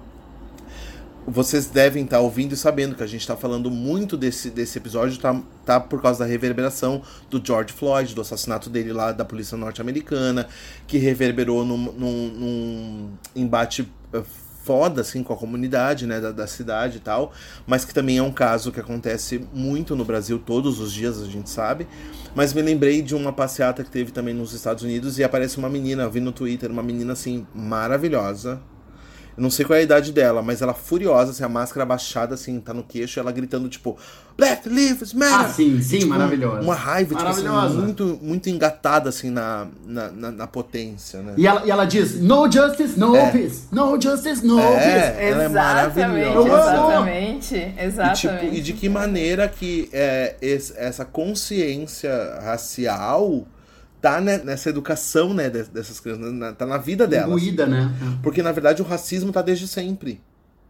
Vocês devem estar ouvindo e sabendo que a gente está falando muito desse, desse episódio, tá, tá por causa da reverberação do George Floyd, do assassinato dele lá da polícia norte-americana, que reverberou num, num, num embate eh, foda, assim, com a comunidade, né, da, da cidade e tal, mas que também é um caso que acontece muito no Brasil, todos os dias, a gente sabe. Mas me lembrei de uma passeata que teve também nos Estados Unidos e aparece uma menina, vi no Twitter, uma menina, assim, maravilhosa, não sei qual é a idade dela, mas ela furiosa, assim, a máscara abaixada, assim, tá no queixo, ela gritando, tipo, Black Lives Matter! Ah, sim, sim, tipo, maravilhosa. Uma raiva, tipo assim, muito, muito engatada, assim, na, na, na, na potência, né? E ela, e ela diz: No justice, no É. peace. No justice, no É, peace. ela é Exatamente, maravilhosa. exatamente, E, exatamente. tipo, e de que maneira que é, esse- essa consciência racial tá né, nessa educação, né, de- dessas crianças, na- tá na vida delas. Imbuída, né? Porque, na verdade, o racismo tá desde sempre.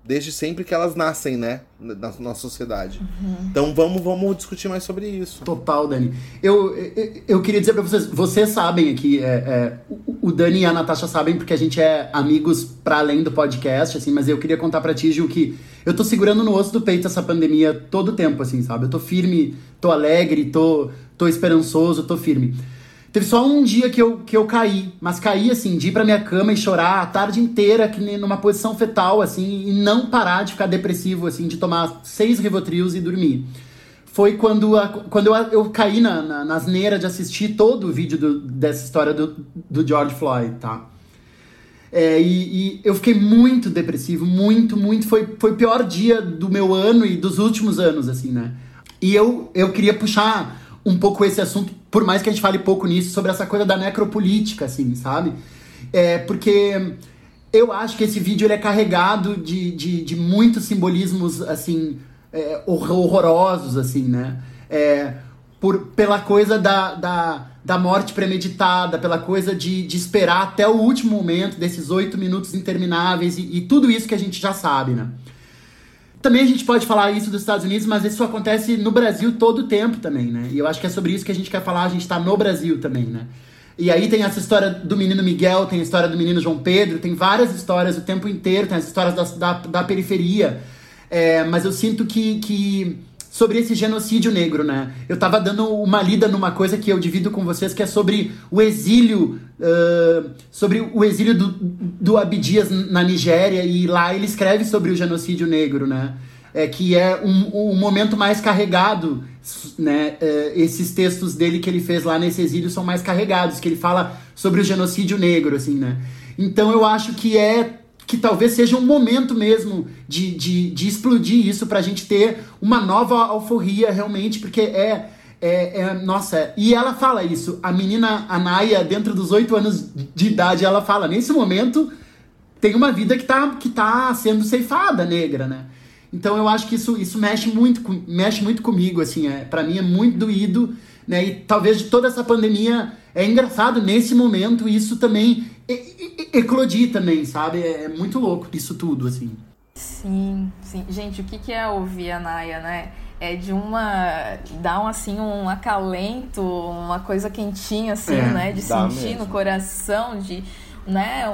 Desde sempre que elas nascem, né? Na nossa sociedade. Então vamos, vamos discutir mais sobre isso. Total, Dani. Eu, eu, eu queria dizer pra vocês, vocês sabem aqui, é, é, o, o Dani e a Natasha sabem porque a gente é amigos pra além do podcast, assim, mas eu queria contar pra ti, Gil, que eu tô segurando no osso do peito essa pandemia todo o tempo, assim, sabe? Eu tô firme, tô alegre, tô, tô esperançoso, tô firme. Teve só um dia que eu, que eu caí, mas caí assim, de ir pra minha cama e chorar a tarde inteira, que numa posição fetal, assim, e não parar de ficar depressivo, assim, de tomar seis Rivotrios e dormir. Foi quando, a- quando eu, eu caí na, na, na asneira de assistir todo o vídeo do- dessa história do, do George Floyd, tá? É, e, e eu fiquei muito depressivo, muito, muito. Foi, foi o pior dia do meu ano e dos últimos anos, assim, né? E eu, eu queria puxar um pouco esse assunto, por mais que a gente fale pouco nisso, sobre essa coisa da necropolítica, assim, sabe? É, porque eu acho que esse vídeo ele é carregado de, de, de muitos simbolismos, assim, é, hor- horrorosos, assim, né? É, por, pela coisa da, da, da morte premeditada, pela coisa de, de esperar até o último momento, desses oito minutos intermináveis e, e tudo isso que a gente já sabe, né? Também a gente pode falar isso dos Estados Unidos, mas isso acontece no Brasil todo o tempo também, né? E eu acho que é sobre isso que a gente quer falar, a gente tá no Brasil também, né? E aí tem essa história do menino Miguel, tem a história do menino João Pedro, tem várias histórias o tempo inteiro, tem as histórias da, da, da periferia. É, mas eu sinto que, que sobre esse genocídio negro, né? Eu tava dando uma lida numa coisa que eu divido com vocês, que é sobre o exílio, ah, sobre o exílio do, do Abdias na Nigéria, e lá ele escreve sobre o genocídio negro, né? É, que é um, um momento mais carregado, né? É, esses textos dele que ele fez lá nesse exílio são mais carregados, que ele fala sobre o genocídio negro, assim, né? Então eu acho que é que talvez seja um momento mesmo de, de, de explodir isso pra gente ter uma nova alforria realmente, porque é, é, é- Nossa, e ela fala isso. A menina Anaya, dentro dos oito anos de idade, ela fala: nesse momento tem uma vida que tá, que tá sendo ceifada, negra, né? Então eu acho que isso, isso mexe muito mexe muito comigo, assim, é, para mim é muito doído, né? E talvez de toda essa pandemia é engraçado nesse momento isso também eclodir também, sabe? É, é muito louco isso tudo, assim. Sim, sim. Gente, o que, que é ouvir a Naya, né? É de uma. dá um assim, um acalento, uma coisa quentinha, assim, É, né? De sentir mesmo. no coração, de. Né,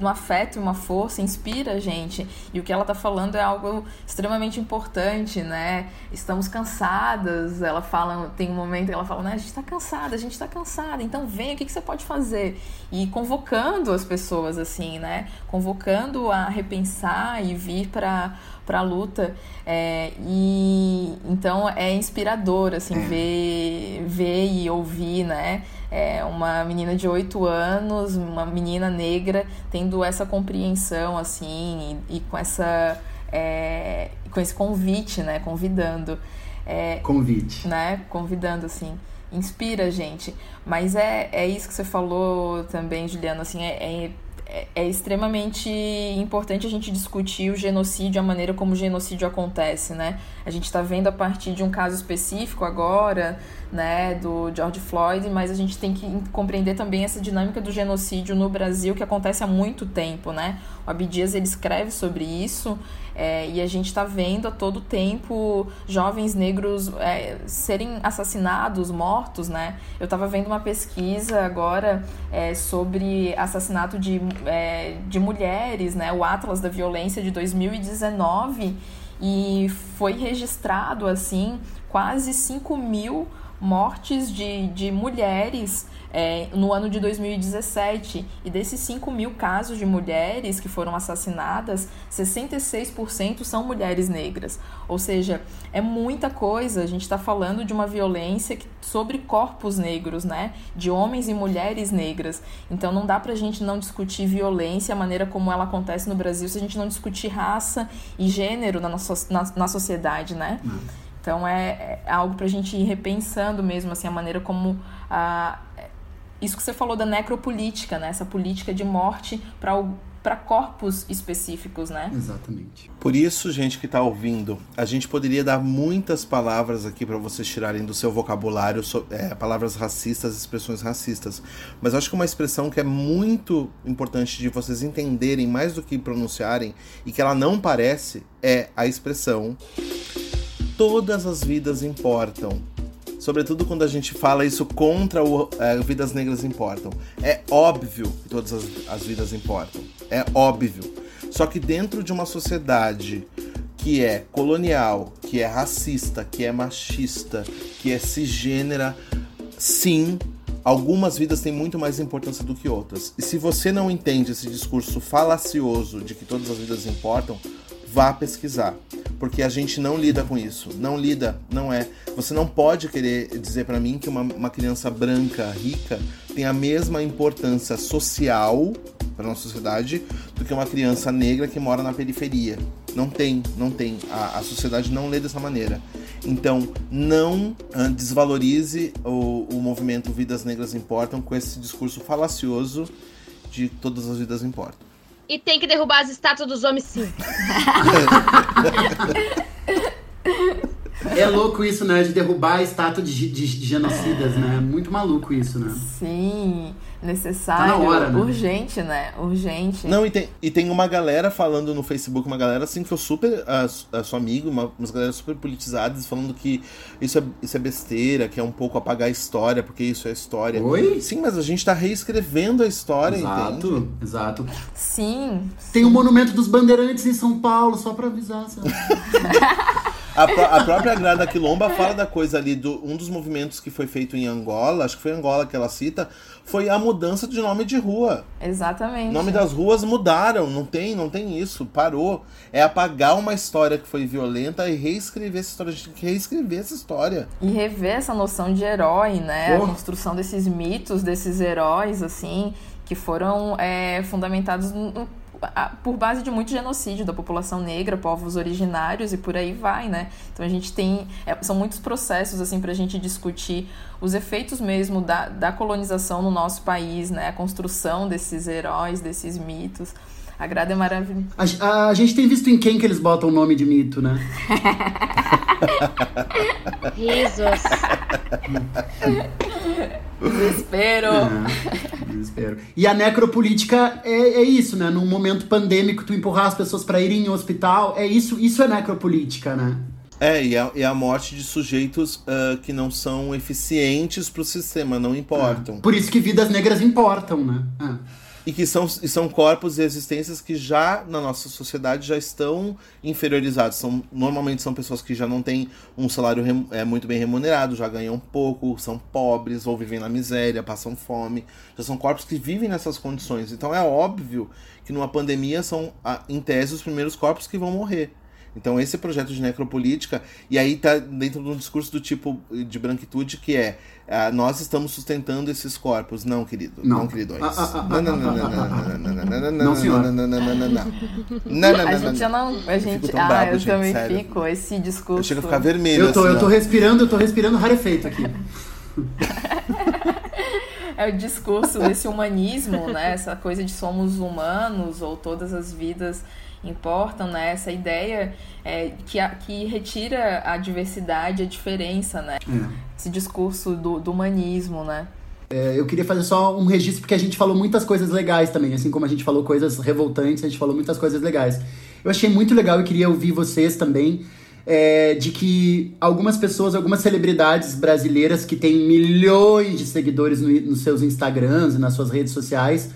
um afeto, uma força, inspira a gente. E o que ela tá falando é algo extremamente importante, né? Estamos cansadas. Ela fala, tem um momento que ela fala, né? A gente tá cansada, a gente tá cansada. Então vem, o que, que você pode fazer? E convocando as pessoas, assim, né? Convocando a repensar e vir para para a luta é, e então é inspirador assim ver ver e ouvir né é, uma menina de 8 anos uma menina negra tendo essa compreensão assim e, e com essa é, com esse convite né convidando é, Convite. né? Convidando, assim. Inspira a gente. Mas é, é isso que você falou também, Juliana, assim, é, é, extremamente importante a gente discutir o genocídio, a maneira como o genocídio acontece, né? A gente está vendo a partir de um caso específico agora, né, do George Floyd, mas a gente tem que compreender também essa dinâmica do genocídio no Brasil que acontece há muito tempo, né? O Abdias ele escreve sobre isso é, e a gente está vendo a todo tempo jovens negros é, serem assassinados, mortos, né? Eu estava vendo uma pesquisa agora é, sobre assassinato de, é, de mulheres, né? O Atlas da Violência de 2019 e foi registrado assim quase 5 mil mortes de, de mulheres é, no ano de 2017. E desses 5 mil casos de mulheres que foram assassinadas, 66% são mulheres negras. Ou seja, é muita coisa. A gente está falando de uma violência que, sobre corpos negros, né? De homens e mulheres negras. Então não dá pra gente não discutir violência, a maneira como ela acontece no Brasil, se a gente não discutir raça e gênero na, nossa, na, na sociedade, né? Hum. Então é, é algo para a gente ir repensando mesmo assim a maneira como a, isso que você falou da necropolítica, né? Essa política de morte para para corpos específicos, né? Exatamente. Por isso, gente que está ouvindo, a gente poderia dar muitas palavras aqui para vocês tirarem do seu vocabulário é, palavras racistas, expressões racistas. Mas acho que uma expressão que é muito importante de vocês entenderem mais do que pronunciarem e que ela não parece é a expressão todas as vidas importam. Sobretudo quando a gente fala isso contra o é, Vidas Negras Importam. É óbvio que todas as, as vidas importam. É óbvio. Só que dentro de uma sociedade que é colonial, que é racista, que é machista, que é cisgênera, sim, algumas vidas têm muito mais importância do que outras. E se você não entende esse discurso falacioso de que todas as vidas importam, vá pesquisar, porque a gente não lida com isso, não lida, não é. Você não pode querer dizer para mim que uma, uma criança branca rica tem a mesma importância social para nossa sociedade do que uma criança negra que mora na periferia. Não tem, não tem. A, a sociedade não lê dessa maneira. Então, não uh, desvalorize o, o movimento Vidas Negras Importam com esse discurso falacioso de todas as vidas importam. E tem que derrubar as estátuas dos homens, sim. É louco isso, né? De derrubar a estátua de, de, de genocidas, né? Muito maluco isso, né? Sim necessário, tá hora, né? urgente, né? Urgente. Não, e tem, e tem uma galera falando no Facebook, uma galera assim que eu super uh, sou amigo, uma, umas galera super politizadas, falando que isso é, isso é besteira, que é um pouco apagar a história, porque isso é história. Oi? Sim, mas a gente tá reescrevendo a história, exato, entende? Exato. Sim. Tem o Monumento dos Bandeirantes em São Paulo, só pra avisar, sabe? A, a, própria Grada Quilomba fala da coisa ali, do, um dos movimentos que foi feito em Angola, acho que foi Angola que ela cita, foi a mudança de nome de rua. Exatamente. O nome das ruas mudaram, não tem, não tem isso, parou. É apagar uma história que foi violenta e reescrever essa história. A gente tem que reescrever essa história. E rever essa noção de herói, né? A construção desses mitos, desses heróis, assim, que foram é, fundamentados no, por base de muito genocídio da população negra, povos originários e por aí vai, né? Então a gente tem. É, são muitos processos, assim, para a gente discutir os efeitos mesmo da, da colonização no nosso país, né? A construção desses heróis, desses mitos. A Grada é maravilhosa. A, a, gente tem visto em quem que eles botam o nome de mito, né? Risos. Desespero. É, desespero. E a necropolítica é, é isso, né? Num momento pandêmico, tu empurrar as pessoas para irem em hospital, é isso, isso é necropolítica, né? É, e a, e a morte de sujeitos uh, que não são eficientes para o sistema, não importam. É. Por isso que vidas negras importam, né? É e que são, e são corpos e existências que já na nossa sociedade já estão inferiorizados. São, normalmente são pessoas que já não têm um salário rem, é, muito bem remunerado, já ganham pouco, são pobres ou vivem na miséria, passam fome. Já são corpos que vivem nessas condições. Então é óbvio que numa pandemia são, em tese, os primeiros corpos que vão morrer. Então esse projeto de necropolítica, e aí tá dentro de um discurso do tipo de branquitude que é nós estamos sustentando esses corpos. Não, querido. Não, não queridões. Não, não, não, não, não, não, não, não, não Não, não, não, não, não, não. A gente já não. A gente, ah, não eu não também não fico. Esse discurso. não não não ficar vermelho. Eu não não não não não respirando, eu não respirando rarefeito aqui. é o discurso desse humanismo, né? Essa coisa de somos humanos ou todas as vidas importam, né? Essa ideia é, que, a, que retira a diversidade, a diferença, né? É. Esse discurso do, do humanismo, né? É, eu queria fazer só um registro, porque a gente falou muitas coisas legais também, assim como a gente falou coisas revoltantes, a gente falou muitas coisas legais. Eu achei muito legal e queria ouvir vocês também, é, de que algumas pessoas, algumas celebridades brasileiras que têm milhões de seguidores no, nos seus Instagrams e nas suas redes sociais,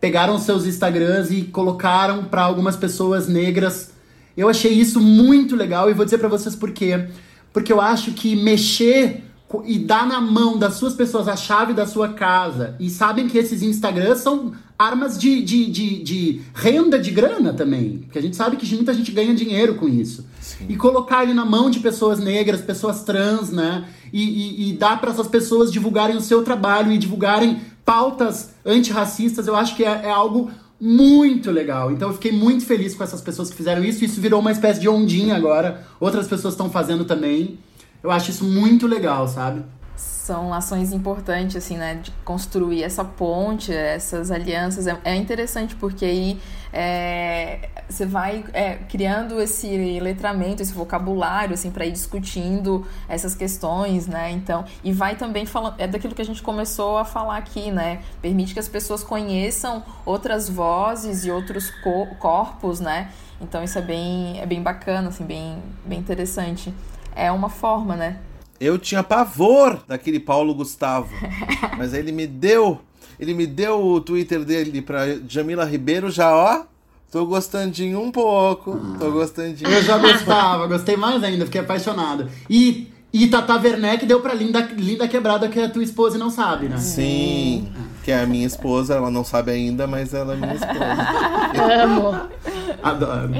pegaram seus Instagrams e colocaram para algumas pessoas negras. Eu achei isso muito legal e vou dizer para vocês por quê. Porque eu acho que mexer e dá na mão das suas pessoas a chave da sua casa e sabem que esses Instagrams são armas de, de, de, de renda de grana também. Porque a gente sabe que muita gente ganha dinheiro com isso. E colocar ele na mão de pessoas negras, pessoas trans, né? E, e, e dar para essas pessoas divulgarem o seu trabalho e divulgarem pautas antirracistas, eu acho que é, é algo muito legal. Então eu fiquei muito feliz com essas pessoas que fizeram isso. Isso virou uma espécie de ondinha agora. Outras pessoas estão fazendo também. Eu acho isso muito legal, sabe? São ações importantes, assim, né? De construir essa ponte, essas alianças. É, é interessante porque aí é, você vai é, criando esse letramento, esse vocabulário, assim, para ir discutindo essas questões, né? Então, e vai também falando, é daquilo que a gente começou a falar aqui, né? Permite que as pessoas conheçam outras vozes e outros co corpos, né? Então isso é bem, é bem bacana, assim, bem, bem interessante. É uma forma, né? Eu tinha pavor daquele Paulo Gustavo. Mas aí ele me deu. Ele me deu o Twitter dele pra Jamila Ribeiro, já ó. Tô gostandinho um pouco. Tô gostandinho. Eu já gostava, gostei mais ainda, fiquei apaixonado. E, e Tata Werneck deu pra Linda, Linda Quebrada, que é a tua esposa e não sabe, né? Sim, que é a minha esposa, ela não sabe ainda, mas ela é minha esposa. Amo. Adoro.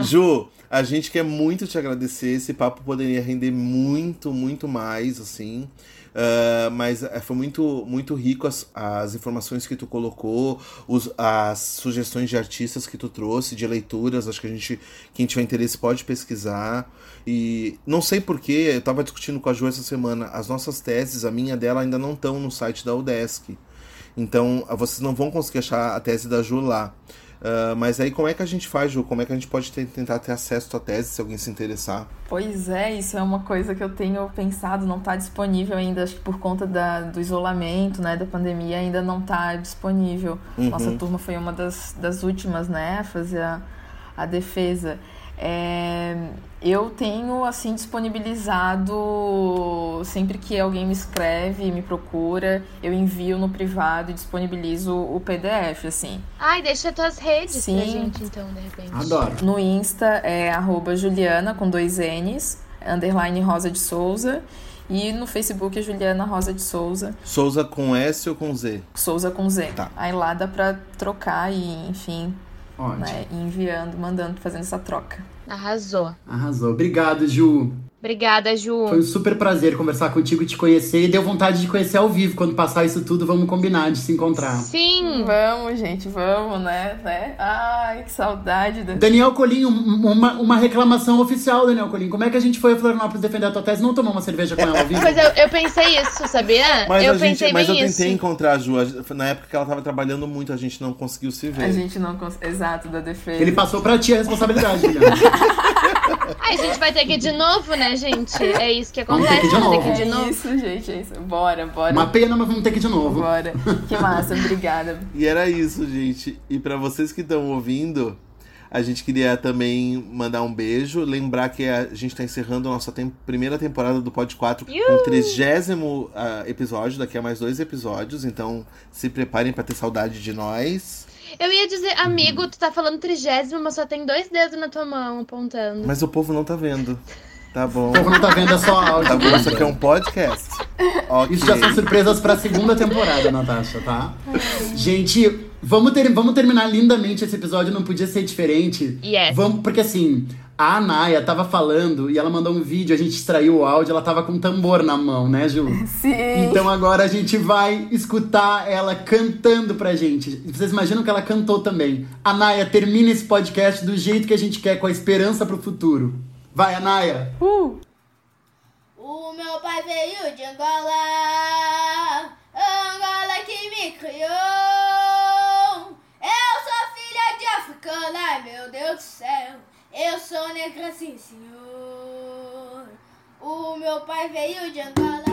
Ju, a gente quer muito te agradecer. Esse papo poderia render muito, muito mais, assim. Ah, mas eh, foi muito, muito rico as, as informações que tu colocou, os, as sugestões de artistas que tu trouxe, de leituras. Acho que a gente, quem tiver interesse pode pesquisar. E não sei porquê, eu tava discutindo com a Ju essa semana. As nossas teses, a minha dela, ainda não estão no site da UDESC. Então, ah, vocês não vão conseguir achar a tese da Ju lá. Ah, mas aí, como é que a gente faz, Ju? Como é que a gente pode ter- tentar ter acesso à tua tese se alguém se interessar? Pois é, isso é uma coisa que eu tenho pensado, não está disponível ainda, acho que por conta da, do isolamento, né, da pandemia, ainda não está disponível. Nossa turma foi uma das, das últimas, né, a fazer a, a defesa. É, eu tenho, assim, disponibilizado, sempre que alguém me escreve, me procura, eu envio no privado e disponibilizo o PDF, assim. Ai, deixa tuas redes pra Sim. gente, então, de repente. Adoro. No Insta é arroba Juliana com dois N's, underline Rosa de Souza. E no Facebook é Juliana Rosa de Souza, Souza com S ou com Z? Souza com Z. Tá. Aí lá dá pra trocar e, enfim, Ótimo. né, enviando, mandando, fazendo essa troca. Arrasou. Arrasou. Obrigado, Ju. Obrigada, Ju. Foi um super prazer conversar contigo e te conhecer. E deu vontade de conhecer ao vivo. Quando passar isso tudo, vamos combinar de se encontrar. Sim. Vamos, gente, vamos, né? né? Ai, que saudade da. Daniel Colinho, um- uma, uma reclamação oficial, Daniel Colinho. Como é que a gente foi a Florianópolis defender a tua tese e não tomou uma cerveja com ela ao vivo? Mas eu, eu pensei isso, sabia? Mas, eu a gente, pensei mas eu bem tentei isso. encontrar a Ju. a- Na época que ela tava trabalhando muito, a gente não conseguiu se ver. A gente não consegue. Exato, da defesa. Ele passou pra ti a responsabilidade, Juliana. Ai, a gente vai ter que ir de novo, né, gente? É isso que Vamos ter acontece, que ir de vamos ter novo. que ir de É novo. isso, gente, é isso. Bora, bora. Uma pena, mas vamos ter que ir de novo. Bora. Que massa, obrigada. E era isso, gente. E pra vocês que estão ouvindo, a gente queria também mandar um beijo. Lembrar que a gente tá encerrando a nossa tem- primeira temporada do Pod 4 com o trigésimo ah, episódio. Daqui a mais dois episódios. Então se preparem pra ter saudade de nós. Eu ia dizer, amigo, tu tá falando trigésimo, mas só tem dois dedos na tua mão apontando. Mas o povo não tá vendo. Tá bom. O povo não tá vendo, é só áudio. Tá bom, isso aqui é um podcast. Ok. Isso já são surpresas pra segunda temporada, Natasha, tá? Gente, vamos, ter, vamos terminar lindamente esse episódio, não podia ser diferente. Yes. Vamos, porque assim, a Anaia tava falando e ela mandou um vídeo, a gente extraiu o áudio, ela tava com um tambor na mão, né, Ju? Sim. Então agora a gente vai escutar ela cantando pra gente. Vocês imaginam que ela cantou também. Anaia, termina esse podcast do jeito que a gente quer, com a esperança pro futuro. Vai, Anaia! Uh! O meu pai veio de Angola, Angola que me criou. Eu sou filha de africana, ai meu Deus do céu. Eu sou negra, sim senhor. O meu pai veio de Angola.